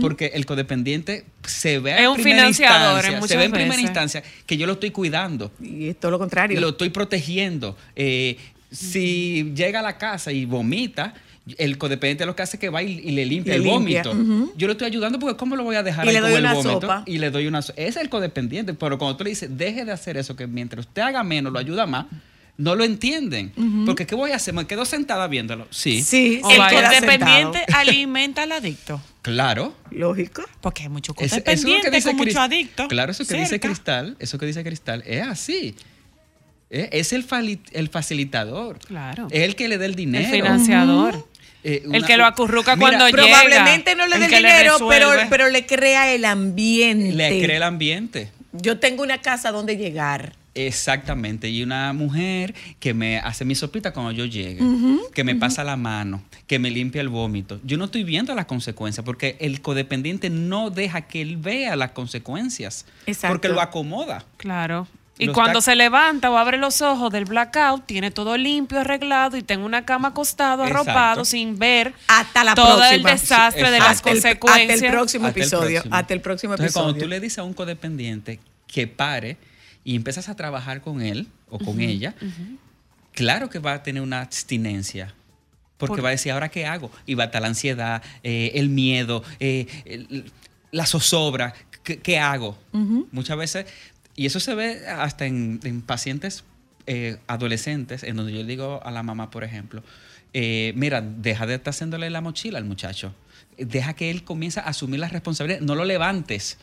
Porque el codependiente se ve Es en un primera financiador instancia, en se ve en primera instancia que yo lo estoy cuidando. Y es todo lo contrario. Lo estoy protegiendo. Eh, si llega a la casa y vomita, el codependiente lo que hace es que va y, y le limpia Le el limpia, vómito. Yo lo estoy ayudando porque ¿cómo lo voy a dejar Y ahí le con el vómito? sopa. Y le doy una sopa. Es el codependiente, pero cuando tú le dices, deje de hacer eso, que mientras usted haga menos, lo ayuda más, no lo entienden. Porque ¿qué voy a hacer? ¿Me quedo sentada viéndolo? Sí. Sí, el codependiente alimenta al adicto. Claro. Lógico. Porque hay muchos Es- eso es con muchos Cris- adictos. Claro, eso que dice. Cristal, eso que dice Cristal, es así. Eh, Es el, el facilitador. Claro. Es el que le da el dinero. El financiador. Eh, El que lo acurruca Mira, cuando llega. Probablemente no le dé le dinero, pero, pero le crea el ambiente. Le crea el ambiente. Yo tengo una casa donde llegar. Exactamente. Y una mujer que me hace mi sopita cuando yo llegue, que me pasa la mano, que me limpia el vómito. Yo no estoy viendo las consecuencias porque el codependiente no deja que él vea las consecuencias. Exacto. Porque lo acomoda. Claro. Y cuando se levanta o abre los ojos del blackout, tiene todo limpio, arreglado y tengo una cama acostado, Exacto. arropado, sin ver Hasta la todo el desastre Sí, de las hasta, el, consecuencias. hasta el próximo Hasta el episodio. próximo. Hasta el próximo Entonces, episodio. cuando tú le dices a un codependiente que pare y empiezas a trabajar con él o con ella, claro que va a tener una abstinencia. Porque Por- va a decir, ¿ahora qué hago? Y va a estar la ansiedad, eh, el miedo, eh, el- la zozobra. ¿Qué, qué hago? Muchas veces, y eso se ve hasta en, en pacientes eh, adolescentes, en donde yo digo a la mamá, por ejemplo, eh, mira, deja de estar haciéndole la mochila al muchacho. Deja que él comience a asumir las responsabilidades. No lo levantes.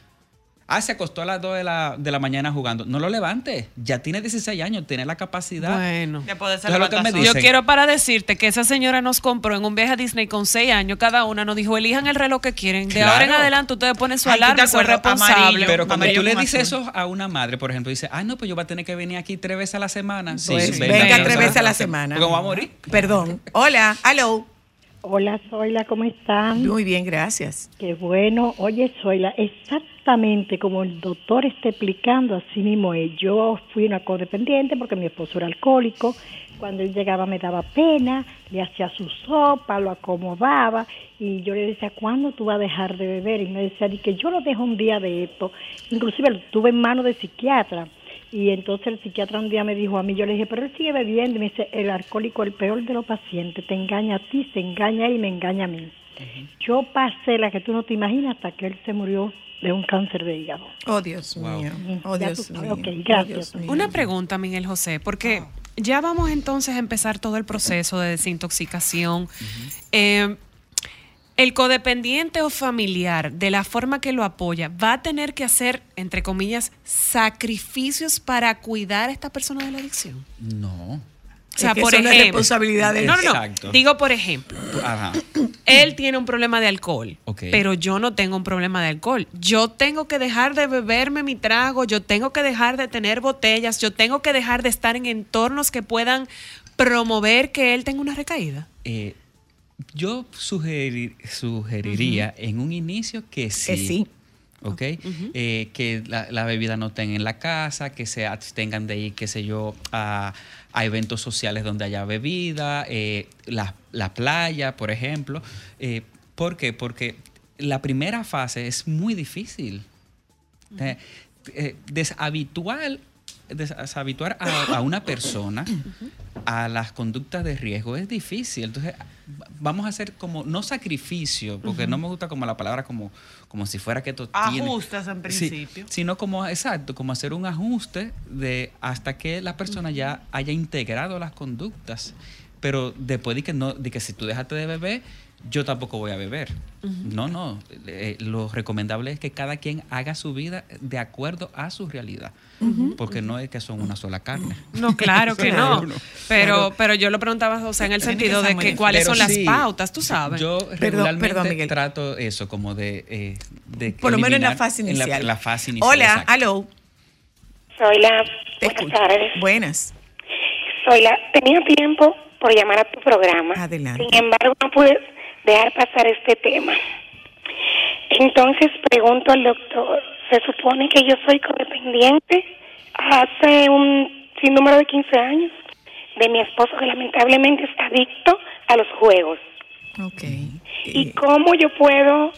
Ah, se acostó a las 2 de la, de la mañana jugando. No lo levantes. Ya tiene 16 años, tiene la capacidad. Bueno. De poder ser lo que me Yo quiero para decirte que esa señora nos compró en un viaje a Disney con seis años cada una, nos dijo, elijan el reloj que quieren. De Claro. ahora en adelante ustedes ponen su Ay, ¿tú te alarma acuerdas? responsables. Amarillo. Pero cuando amarillo tú le dices eso a una madre, por ejemplo, dice, ah, no, pues yo voy a tener que venir aquí tres veces a la semana. Sí, Pues, venga, venga, tres veces a la semana. Porque vamos a morir. Perdón. Hola, hello. Hola, Zoila, ¿cómo están? Muy bien, gracias. Qué bueno. Oye, Zoila, exactamente como el doctor está explicando, así mismo es. Yo fui una codependiente porque mi esposo era alcohólico. Cuando él llegaba me daba pena, le hacía su sopa, lo acomodaba y yo le decía, ¿cuándo tú vas a dejar de beber? Y me decía, "Di que yo lo dejo un día de esto. Inclusive lo tuve en manos de psiquiatra. Y entonces el psiquiatra un día me dijo a mí, yo le dije, pero él sigue bebiendo. Y me dice, el alcohólico, el peor de los pacientes, te engaña a ti, se engaña a él y me engaña a mí. Yo pasé la que tú no te imaginas hasta que él se murió de un cáncer de hígado. Oh, Dios Wow. mío. Oh, Ya Dios mío. sabes. Ok, Oh, gracias. Dios mío. Una pregunta, Miguel José, porque ya vamos entonces a empezar todo el proceso de desintoxicación. Eh, el codependiente o familiar, de la forma que lo apoya, va a tener que hacer, entre comillas, sacrificios para cuidar a esta persona de la adicción. No. O sea, Es que por eso no es ejemplo. responsabilidad de él. no, no, no. Exacto. Digo, por ejemplo, Ajá. él tiene un problema de alcohol, pero yo no tengo un problema de alcohol. Yo tengo que dejar de beberme mi trago, yo tengo que dejar de tener botellas, yo tengo que dejar de estar en entornos que puedan promover que él tenga una recaída. Eh, yo sugerir- sugeriría en un inicio que sí. Que sí. ¿Ok? Eh, que la, la bebida no estén en la casa, que se abstengan de ir, qué sé yo, a, a eventos sociales donde haya bebida, eh, la, la playa, por ejemplo. Eh, ¿Por qué? Porque la primera fase es muy difícil. Eh, eh, deshabitual, deshabituar a, a una persona a las conductas de riesgo es difícil. Entonces, va- vamos a hacer como, no sacrificio, porque no me gusta como la palabra como, como si fuera que tiene... Ajustes en Sí, principio. sino como, exacto, como hacer un ajuste de hasta que la persona ya haya integrado las conductas. pero después de que no, de que si tú dejaste de beber, yo tampoco voy a beber. No, no. eh, lo recomendable es que cada quien haga su vida de acuerdo a su realidad. Porque no es que son una sola carne. No, claro que no. Pero, pero yo lo preguntaba, o sea, en el sentido de que cuáles Pero son las pautas, tú sabes. Yo regularmente perdón, trato eso, como de, eh, de Por lo menos en la fase en inicial. la, fase inicial. Hola, aló. Soy la. Te Buenas escucho. tardes. Buenas. Soy la. Tenía tiempo por llamar a tu programa. Adelante. Sin embargo, no pude dejar pasar este tema. Entonces pregunto al doctor: ¿se supone que yo soy codependiente hace un sinnúmero de 15 años de mi esposo que lamentablemente es adicto a los juegos? Ok. ¿Y cómo yo puedo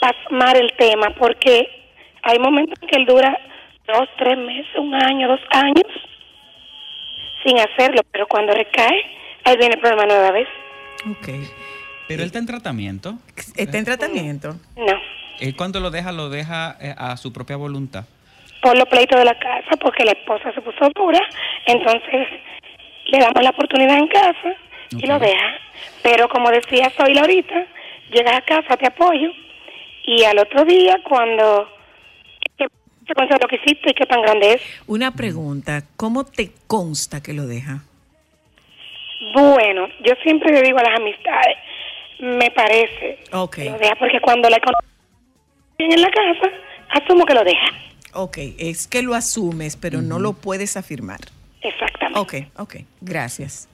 pasmar el tema? Porque hay momentos en que él dura dos, tres meses, un año, dos años sin hacerlo, pero cuando recae, ahí viene el problema nueva vez. Ok. Pero él está en tratamiento. Está en tratamiento. No, Él cuando lo deja, lo deja eh, a su propia voluntad. por los pleitos de la casa, porque la esposa se puso dura, entonces le damos la oportunidad en casa y lo deja. Pero como decía Soy ahorita, llegas a casa, te apoyo, y al otro día cuando... ¿Qué consecuencia de lo que hiciste y qué tan grande es? Una pregunta, ¿cómo te consta que lo deja? Bueno, yo siempre le digo a las amistades, me parece Ok, que lo deja, porque cuando la economía bien en la casa, asumo que lo deja. ok, es que lo asumes, pero no lo puedes afirmar. Exactamente. Ok, ok, gracias.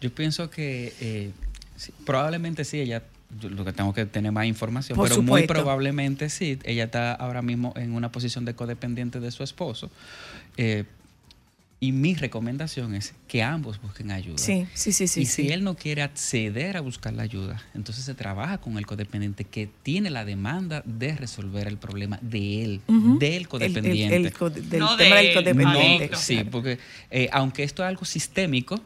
Yo pienso que eh, sí, probablemente sí, ella, yo lo que tengo que tener más información, Por pero muy probablemente sí, ella está ahora mismo en una posición de codependiente de su esposo. Eh, y mi recomendación es que ambos busquen ayuda. Sí, sí, sí, sí. y sí. si él no quiere acceder a buscar la ayuda, entonces se trabaja con el codependiente que tiene la demanda de resolver el problema de él, del El- el- codependiente. el co- del No tema de del codependiente. No, sí, porque eh, aunque esto es algo sistémico,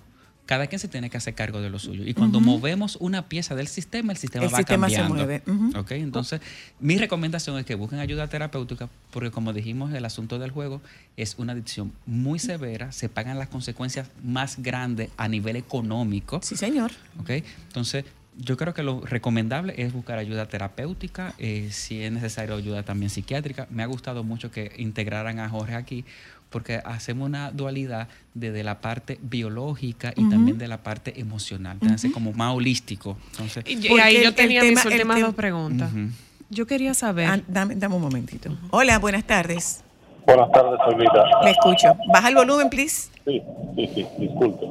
cada quien se tiene que hacer cargo de lo suyo. Y cuando movemos una pieza del sistema, el sistema El va sistema se cambiando. mueve, ujú. ¿Ok? Entonces, mi recomendación es que busquen ayuda terapéutica, porque como dijimos, el asunto del juego es una adicción muy severa, se pagan las consecuencias más grandes a nivel económico. Sí, señor. ¿ok? Entonces, yo creo que lo recomendable es buscar ayuda terapéutica, eh, si es necesario ayuda también psiquiátrica. Me ha gustado mucho que integraran a Jorge aquí, porque hacemos una dualidad desde la parte biológica y Ujú. también de la parte emocional, entonces como más holístico. Entonces, Y, y ahí el- yo tenía tema- mis últimas dos preguntas. ujú. Yo quería saber. Ah, dame, dame un momentito. Hola, buenas tardes. Buenas tardes, Solita. Le escucho. Baja el volumen, please. Sí, sí, sí, disculpe.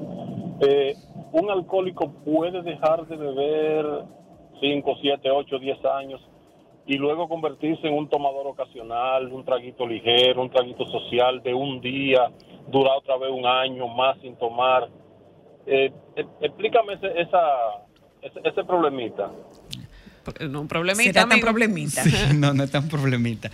Eh, ¿Un alcohólico puede dejar de beber 5, 7, 8, 10 años y luego convertirse en un tomador ocasional, un traguito ligero, un traguito social de un día, durar otra vez un año más sin tomar? Eh, eh, explícame ese, esa, ese, ese problemita. No, un problemita. Será tan problemita. Sí, no, no es tan problemita.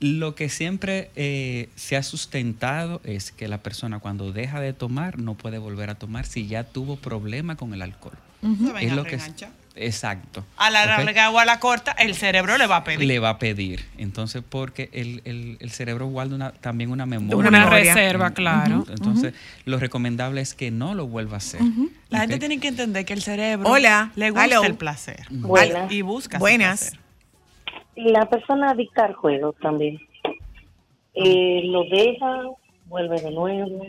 Lo que siempre eh, se ha sustentado es que la persona cuando deja de tomar no puede volver a tomar si ya tuvo problema con el alcohol. Ujú. Es lo que. Exacto. A la larga o a la corta, el cerebro le va a pedir. Le va a pedir. Entonces, porque el, el- el cerebro guarda una- también una memoria. Una memoria. reserva, claro. Entonces, lo recomendable es que no lo vuelva a hacer. La gente tiene que entender que el cerebro Hola, le gusta el placer. Buenas. Y busca Buenas. placer. La persona adicta al juego también. Eh, lo deja, vuelve de nuevo.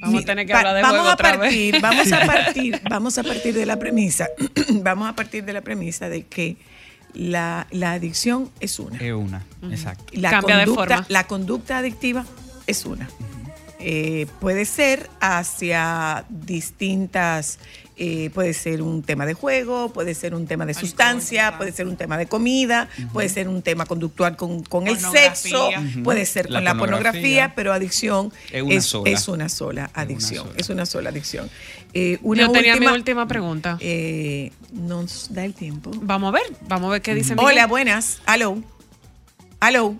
Vamos a tener que hablar de vamos juego a otra partir, vez. Vamos a partir, vamos a partir de la premisa, vamos a partir de la premisa de que la, la adicción es una. Es una, exacto. La Cambia de conducta, forma. La conducta adictiva es una. Eh, puede ser hacia distintas, eh, puede ser un tema de juego, puede ser un tema de sustancia, puede ser un tema de comida, puede ser un tema conductual con, con el sexo, puede ser La con la pornografía, pero adicción Es una es, sola. es una sola adicción. sola. Es una sola adicción. Eh, una Yo tenía última, mi última pregunta. eh, nos da el tiempo. Vamos a ver, vamos a ver qué dice Miguel. Hola, buenas. Aló. Aló.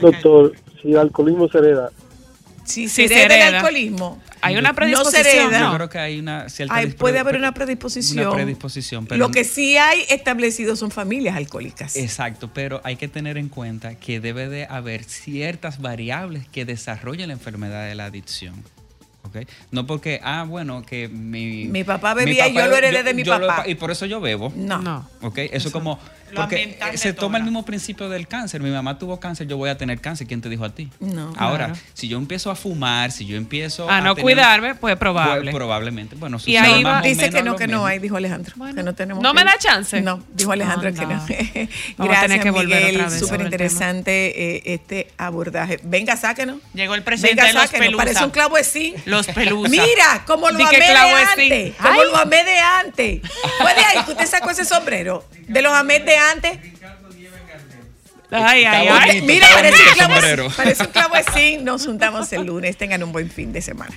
Doctor, si el alcoholismo se hereda, Si Sí, se se hereda el hereda. alcoholismo, Hay una predisposición. Yo creo que hay una cierta Hay- puede haber una una predisposición. predisposición, pero Lo que sí hay establecido son familias alcohólicas. Exacto, pero hay que tener en cuenta que debe de haber ciertas variables que desarrollen la enfermedad de la adicción. No porque, ah, bueno, que mi... Mi papá bebía y yo lo heredé de mi lo- papá. y por eso yo bebo. No. No. ¿Ok? Eso es como... Porque se detona. toma el mismo principio del cáncer. Mi mamá tuvo cáncer, yo voy a tener cáncer. ¿Quién te dijo a ti? No. Ahora, Claro. si yo empiezo a fumar, si yo empiezo A no tener- cuidarme, pues probable. pues, probablemente. Bueno, Y ahí más o Dice que no, que mismo. no hay, dijo Alejandro. que no tenemos ¿No que- me da chance? No, dijo Alejandro que no. Anda. Gracias, Vamos a tener que volver Miguel. otra vez Súper interesante eh, este abordaje. Venga, sáquenos. Llegó el presidente Venga, de los sáquenos. Parece un clavo de zinc. Los. Mira, como lo Di amé de antes. Como Ay. lo amé de antes. Fue de ahí que usted sacó ese sombrero. De los amés de antes. Ay, ay, ay. bonito, Mira, parece un, clavo, parece un clavo zinc. Nos juntamos el lunes. Tengan un buen fin de semana.